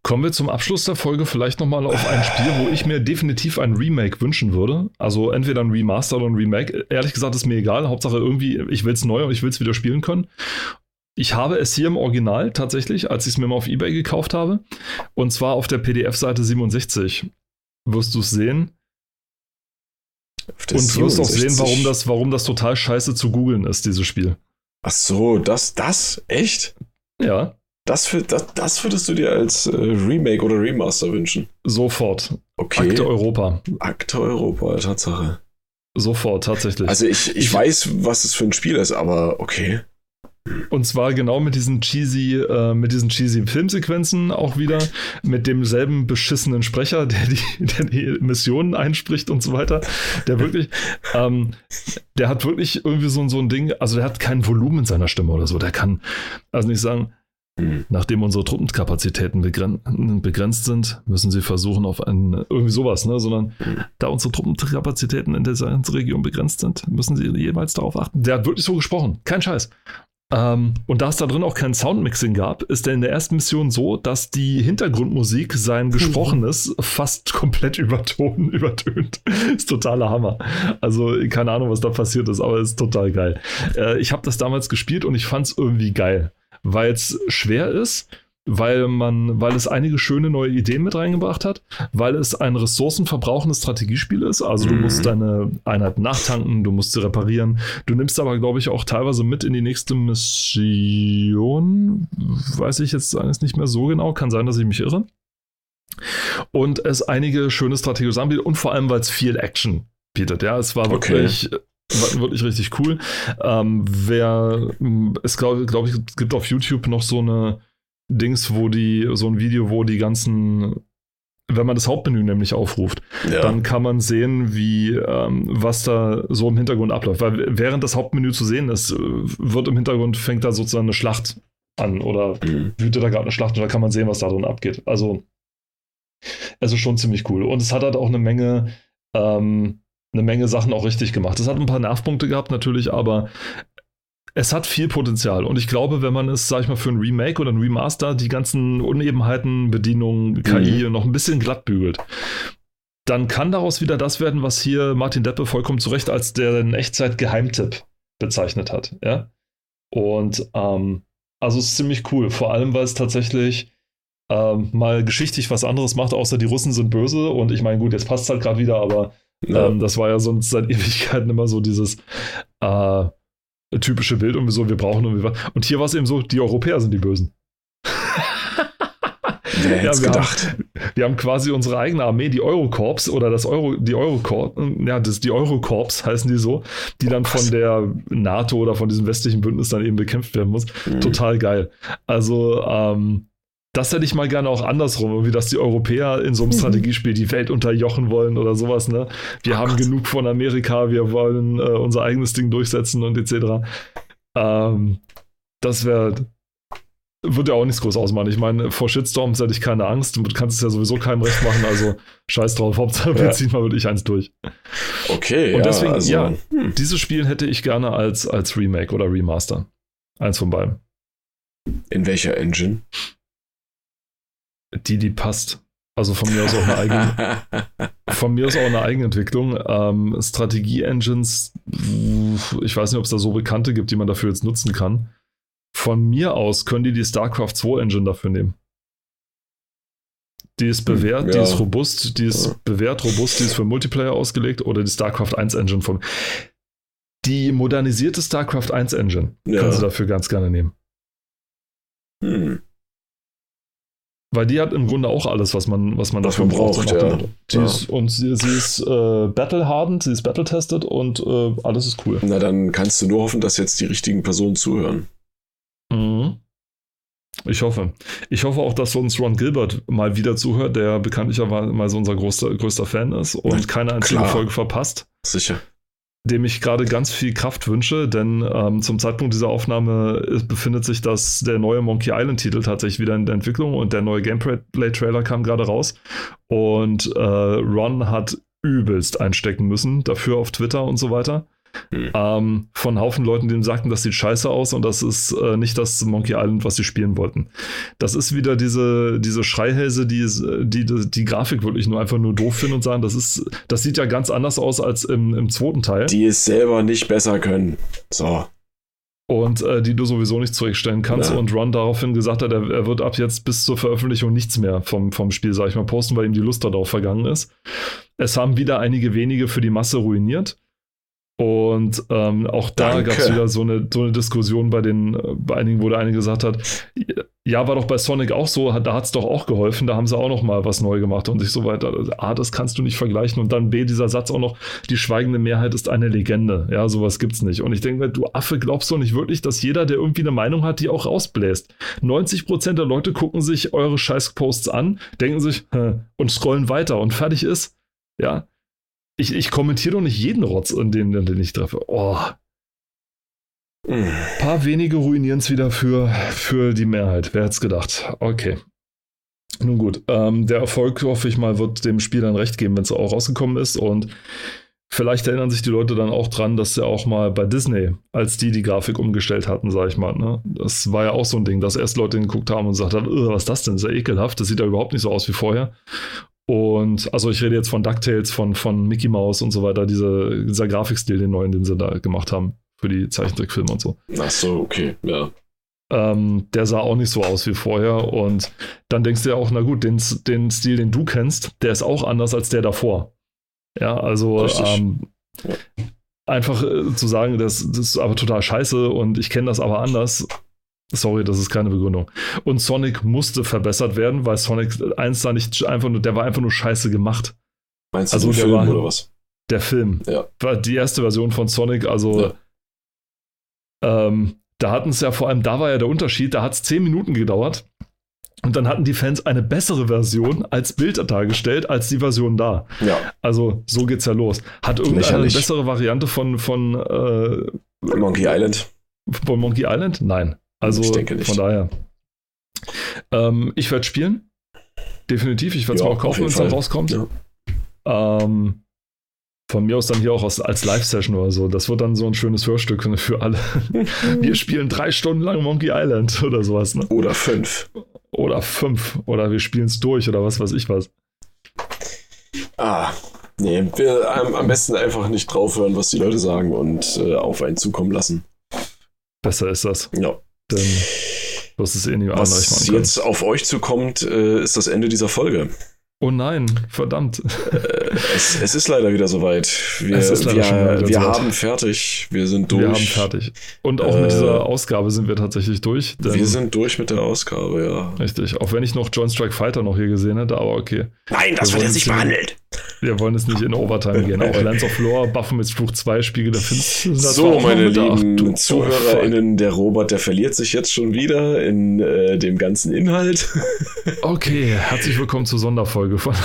Kommen wir zum Abschluss der Folge vielleicht nochmal auf ein Spiel, wo ich mir definitiv ein Remake wünschen würde. Also entweder ein Remaster oder ein Remake. Ehrlich gesagt ist mir egal. Hauptsache irgendwie, ich will es neu und ich will es wieder spielen können. Ich habe es hier im Original tatsächlich, als ich es mir mal auf Ebay gekauft habe. Und zwar auf der PDF-Seite 67. Wirst du es sehen. Und wirst auch sehen, warum das, warum das total scheiße zu googeln ist, dieses Spiel. Ach so, das, das? Echt? Ja. Das, für, das, das würdest du dir als äh, Remake oder Remaster wünschen? Sofort. Okay. Akte Europa. Akte Europa, Tatsache. Sofort, tatsächlich. Also ich, ich, ich weiß, was es für ein Spiel ist, aber okay. Und zwar genau mit diesen cheesy, äh, mit diesen cheesy Filmsequenzen auch wieder, mit demselben beschissenen Sprecher, der die, der die Missionen einspricht und so weiter. Der wirklich, ähm, der hat wirklich irgendwie so, so ein Ding, also der hat kein Volumen in seiner Stimme oder so. Der kann, also nicht sagen. Nachdem unsere Truppenkapazitäten begrenzt sind, müssen sie versuchen auf ein, irgendwie sowas, ne? sondern da unsere Truppenkapazitäten in dieser Region begrenzt sind, müssen sie jeweils darauf achten. Der hat wirklich so gesprochen, kein Scheiß. Ähm, und da es da drin auch kein Soundmixing gab, ist er in der ersten Mission so, dass die Hintergrundmusik sein Gesprochenes fast komplett überton, übertönt. ist totaler Hammer. Also keine Ahnung, was da passiert ist, aber ist total geil. Äh, ich habe das damals gespielt und ich fand es irgendwie geil weil es schwer ist, weil man, weil es einige schöne neue Ideen mit reingebracht hat, weil es ein ressourcenverbrauchendes Strategiespiel ist. Also du mhm. musst deine Einheit nachtanken, du musst sie reparieren. Du nimmst aber, glaube ich, auch teilweise mit in die nächste Mission. Weiß ich jetzt eigentlich nicht mehr so genau. Kann sein, dass ich mich irre. Und es einige schöne Strategien anbietet und vor allem, weil es viel Action bietet. Ja, es war wirklich okay wirklich richtig cool. Ähm, wer, es glaube glaub ich, gibt auf YouTube noch so eine Dings, wo die, so ein Video, wo die ganzen, wenn man das Hauptmenü nämlich aufruft, ja. dann kann man sehen, wie, ähm, was da so im Hintergrund abläuft. Weil während das Hauptmenü zu sehen ist, wird im Hintergrund, fängt da sozusagen eine Schlacht an oder mhm. wütet da gerade eine Schlacht und da kann man sehen, was da drin abgeht. Also, es ist schon ziemlich cool. Und es hat halt auch eine Menge, ähm, eine Menge Sachen auch richtig gemacht. Es hat ein paar Nervpunkte gehabt natürlich, aber es hat viel Potenzial. Und ich glaube, wenn man es, sag ich mal, für ein Remake oder ein Remaster die ganzen Unebenheiten, Bedienungen, KI mhm. noch ein bisschen glatt bügelt, dann kann daraus wieder das werden, was hier Martin Deppe vollkommen zu Recht als den Echtzeit-Geheimtipp bezeichnet hat. Ja? Und ähm, also es ist ziemlich cool, vor allem weil es tatsächlich ähm, mal geschichtlich was anderes macht, außer die Russen sind böse. Und ich meine, gut, jetzt passt es halt gerade wieder, aber ja. Ähm, das war ja sonst seit Ewigkeiten immer so dieses äh, typische Bild und so, wir brauchen irgendwie was. Und hier war es eben so, die Europäer sind die Bösen. Wer ja, wir gedacht? Haben, wir haben quasi unsere eigene Armee, die Eurokorps oder das Euro, die Eurokorps, ja, das, die Eurokorps heißen die so, die dann von der NATO oder von diesem westlichen Bündnis dann eben bekämpft werden muss. Mhm. Total geil. Also, ähm, das hätte ich mal gerne auch andersrum, wie dass die Europäer in so einem mhm. Strategiespiel die Welt unterjochen wollen oder sowas. Ne? Wir oh haben Gott. genug von Amerika, wir wollen äh, unser eigenes Ding durchsetzen und etc. Ähm, das wäre, wird ja auch nichts groß ausmachen. Ich meine, vor Shitstorms hätte ich keine Angst. Du kannst es ja sowieso keinem recht machen, also scheiß drauf. Hauptsache, wir ja. ziehen mal wirklich eins durch. Okay. Und deswegen, also, ja, hm. dieses Spiel hätte ich gerne als, als Remake oder Remaster. Eins von beiden. In welcher Engine? Die, die passt. Also von mir aus auch eine eigene, von mir aus auch eine Eigenentwicklung. Ähm, Strategie-Engines, ich weiß nicht, ob es da so bekannte gibt, die man dafür jetzt nutzen kann. Von mir aus können die die StarCraft 2 Engine dafür nehmen. Die ist bewährt, ja. die ist robust, die ist ja. bewährt, robust, die ist für Multiplayer ausgelegt oder die StarCraft 1 Engine von. die modernisierte StarCraft 1 Engine ja. kannst du dafür ganz gerne nehmen. Hm. Weil die hat im Grunde auch alles, was man, was man dafür braucht. Ja. Die ja. Ist, und sie, sie ist äh, battle-hardened, sie ist battle-tested und äh, alles ist cool. Na, dann kannst du nur hoffen, dass jetzt die richtigen Personen zuhören. Mhm. Ich hoffe. Ich hoffe auch, dass uns Ron Gilbert mal wieder zuhört, der bekanntlicherweise unser größter, größter Fan ist und Na, keine einzige klar. Folge verpasst. Sicher dem ich gerade ganz viel Kraft wünsche, denn ähm, zum Zeitpunkt dieser Aufnahme befindet sich das, der neue Monkey Island-Titel tatsächlich wieder in der Entwicklung und der neue Gameplay-Trailer kam gerade raus. Und äh, Ron hat übelst einstecken müssen, dafür auf Twitter und so weiter. Hm. Ähm, von Haufen Leuten, die ihm sagten, das sieht scheiße aus und das ist äh, nicht das Monkey Island, was sie spielen wollten. Das ist wieder diese, diese Schreihälse, die, die, die, die Grafik wirklich nur einfach nur doof finden und sagen, das ist, das sieht ja ganz anders aus als im, im zweiten Teil. Die es selber nicht besser können. So. Und äh, die du sowieso nicht zurückstellen kannst. Ja. Und Ron daraufhin gesagt hat, er, er, wird ab jetzt bis zur Veröffentlichung nichts mehr vom, vom Spiel, sag ich mal, posten, weil ihm die Lust darauf vergangen ist. Es haben wieder einige wenige für die Masse ruiniert. Und ähm, auch da gab es wieder so eine, so eine Diskussion bei den, bei einigen, wo der eine gesagt hat, ja, war doch bei Sonic auch so, da hat es doch auch geholfen, da haben sie auch noch mal was neu gemacht und sich so weiter. A, das kannst du nicht vergleichen. Und dann B, dieser Satz auch noch, die schweigende Mehrheit ist eine Legende. Ja, sowas gibt's nicht. Und ich denke, du Affe, glaubst du nicht wirklich, dass jeder, der irgendwie eine Meinung hat, die auch rausbläst? 90% der Leute gucken sich eure Scheiß-Posts an, denken sich, und scrollen weiter und fertig ist. Ja, ich, ich kommentiere doch nicht jeden Rotz, den, den ich treffe. Oh. Ein paar wenige ruinieren es wieder für, für die Mehrheit. Wer hätte es gedacht? Okay. Nun gut, ähm, der Erfolg, hoffe ich mal, wird dem Spiel dann recht geben, wenn es auch rausgekommen ist. Und vielleicht erinnern sich die Leute dann auch dran, dass ja auch mal bei Disney, als die die Grafik umgestellt hatten, sage ich mal, ne? das war ja auch so ein Ding, dass erst Leute geguckt haben und gesagt haben, was ist das denn? Das ist ja ekelhaft, das sieht ja überhaupt nicht so aus wie vorher. Und also ich rede jetzt von DuckTales, von, von Mickey Mouse und so weiter, diese, dieser Grafikstil, den neuen, den sie da gemacht haben für die Zeichentrickfilme und so. Ach so, okay, ja. Ähm, der sah auch nicht so aus wie vorher. Und dann denkst du ja auch, na gut, den, den Stil, den du kennst, der ist auch anders als der davor. Ja, also ähm, ja. einfach äh, zu sagen, das, das ist aber total scheiße und ich kenne das aber anders, Sorry, das ist keine Begründung. Und Sonic musste verbessert werden, weil Sonic 1 da nicht einfach nur, der war einfach nur scheiße gemacht. Meinst du also den Film war, oder was? Der Film. Ja. War die erste Version von Sonic, also ja. ähm, da hatten es ja vor allem, da war ja der Unterschied, da hat es 10 Minuten gedauert. Und dann hatten die Fans eine bessere Version als Bild dargestellt, als die Version da. Ja. Also so geht's ja los. Hat irgendeine bessere Variante von, von äh, Monkey Island? Von Monkey Island? Nein. Also von daher. Ähm, ich werde spielen. Definitiv. Ich werde es ja, auch kaufen, wenn es dann rauskommt. Ja. Ähm, von mir aus dann hier auch aus, als Live-Session oder so. Das wird dann so ein schönes Hörstück für alle. wir spielen drei Stunden lang Monkey Island oder sowas. Ne? Oder fünf. Oder fünf. Oder wir spielen es durch oder was weiß ich was. Ah, nee. Wir am, am besten einfach nicht draufhören, was die Leute sagen und äh, auf einen zukommen lassen. Besser ist das. Ja. Denn du hast es eh nicht Was jetzt auf euch zukommt, äh, ist das Ende dieser Folge. Oh nein, verdammt. Äh, es, es, ist leider wieder soweit. Wir, wir, wir haben fertig. Wir sind durch. Wir haben fertig. Und auch äh, mit dieser Ausgabe sind wir tatsächlich durch. wir sind durch mit der Ausgabe, ja. Richtig. Auch wenn ich noch John Strike Fighter noch hier gesehen hätte, aber okay. Nein, das wird ja sich behandelt. Wir wollen es nicht in Overtime gehen. Auch Lands of Lore, Buffen Fluch 2, Spiegel der Finsternis. So, meine lieben ZuhörerInnen, der Robert, der verliert sich jetzt schon wieder in äh, dem ganzen Inhalt. okay, herzlich willkommen zur Sonderfolge von.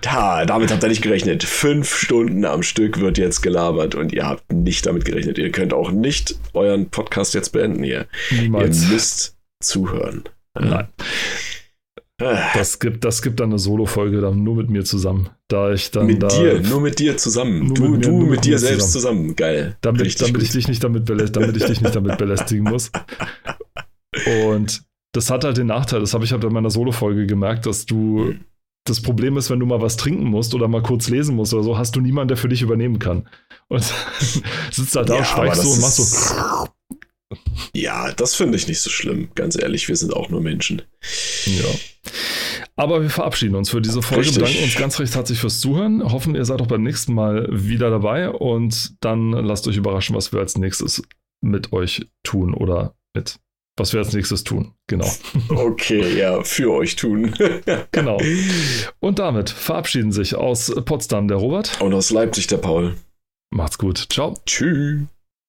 Da, damit habt ihr nicht gerechnet. Fünf Stunden am Stück wird jetzt gelabert und ihr habt nicht damit gerechnet. Ihr könnt auch nicht euren Podcast jetzt beenden hier. Niemals. Ihr müsst zuhören. Nein. Das gibt, das gibt dann eine Solo-Folge dann nur mit mir zusammen. Da ich dann mit da dir, nur mit dir zusammen. Du, mit, du mit, mit dir selbst zusammen. zusammen. Geil. Damit, damit ich dich nicht damit, damit ich dich nicht damit belästigen muss. Und das hat halt den Nachteil, das habe ich halt in meiner Solo-Folge gemerkt, dass du das Problem ist, wenn du mal was trinken musst oder mal kurz lesen musst oder so, hast du niemanden, der für dich übernehmen kann. Und sitzt halt da, ja, schweigst so und machst so. Ja, das finde ich nicht so schlimm. Ganz ehrlich, wir sind auch nur Menschen. Ja. Aber wir verabschieden uns für diese Folge, Richtig. bedanken uns ganz recht herzlich fürs Zuhören, hoffen, ihr seid auch beim nächsten Mal wieder dabei und dann lasst euch überraschen, was wir als nächstes mit euch tun oder mit was wir als nächstes tun. Genau. Okay, ja, für euch tun. genau. Und damit verabschieden sich aus Potsdam der Robert. Und aus Leipzig der Paul. Macht's gut. Ciao. Tschüss.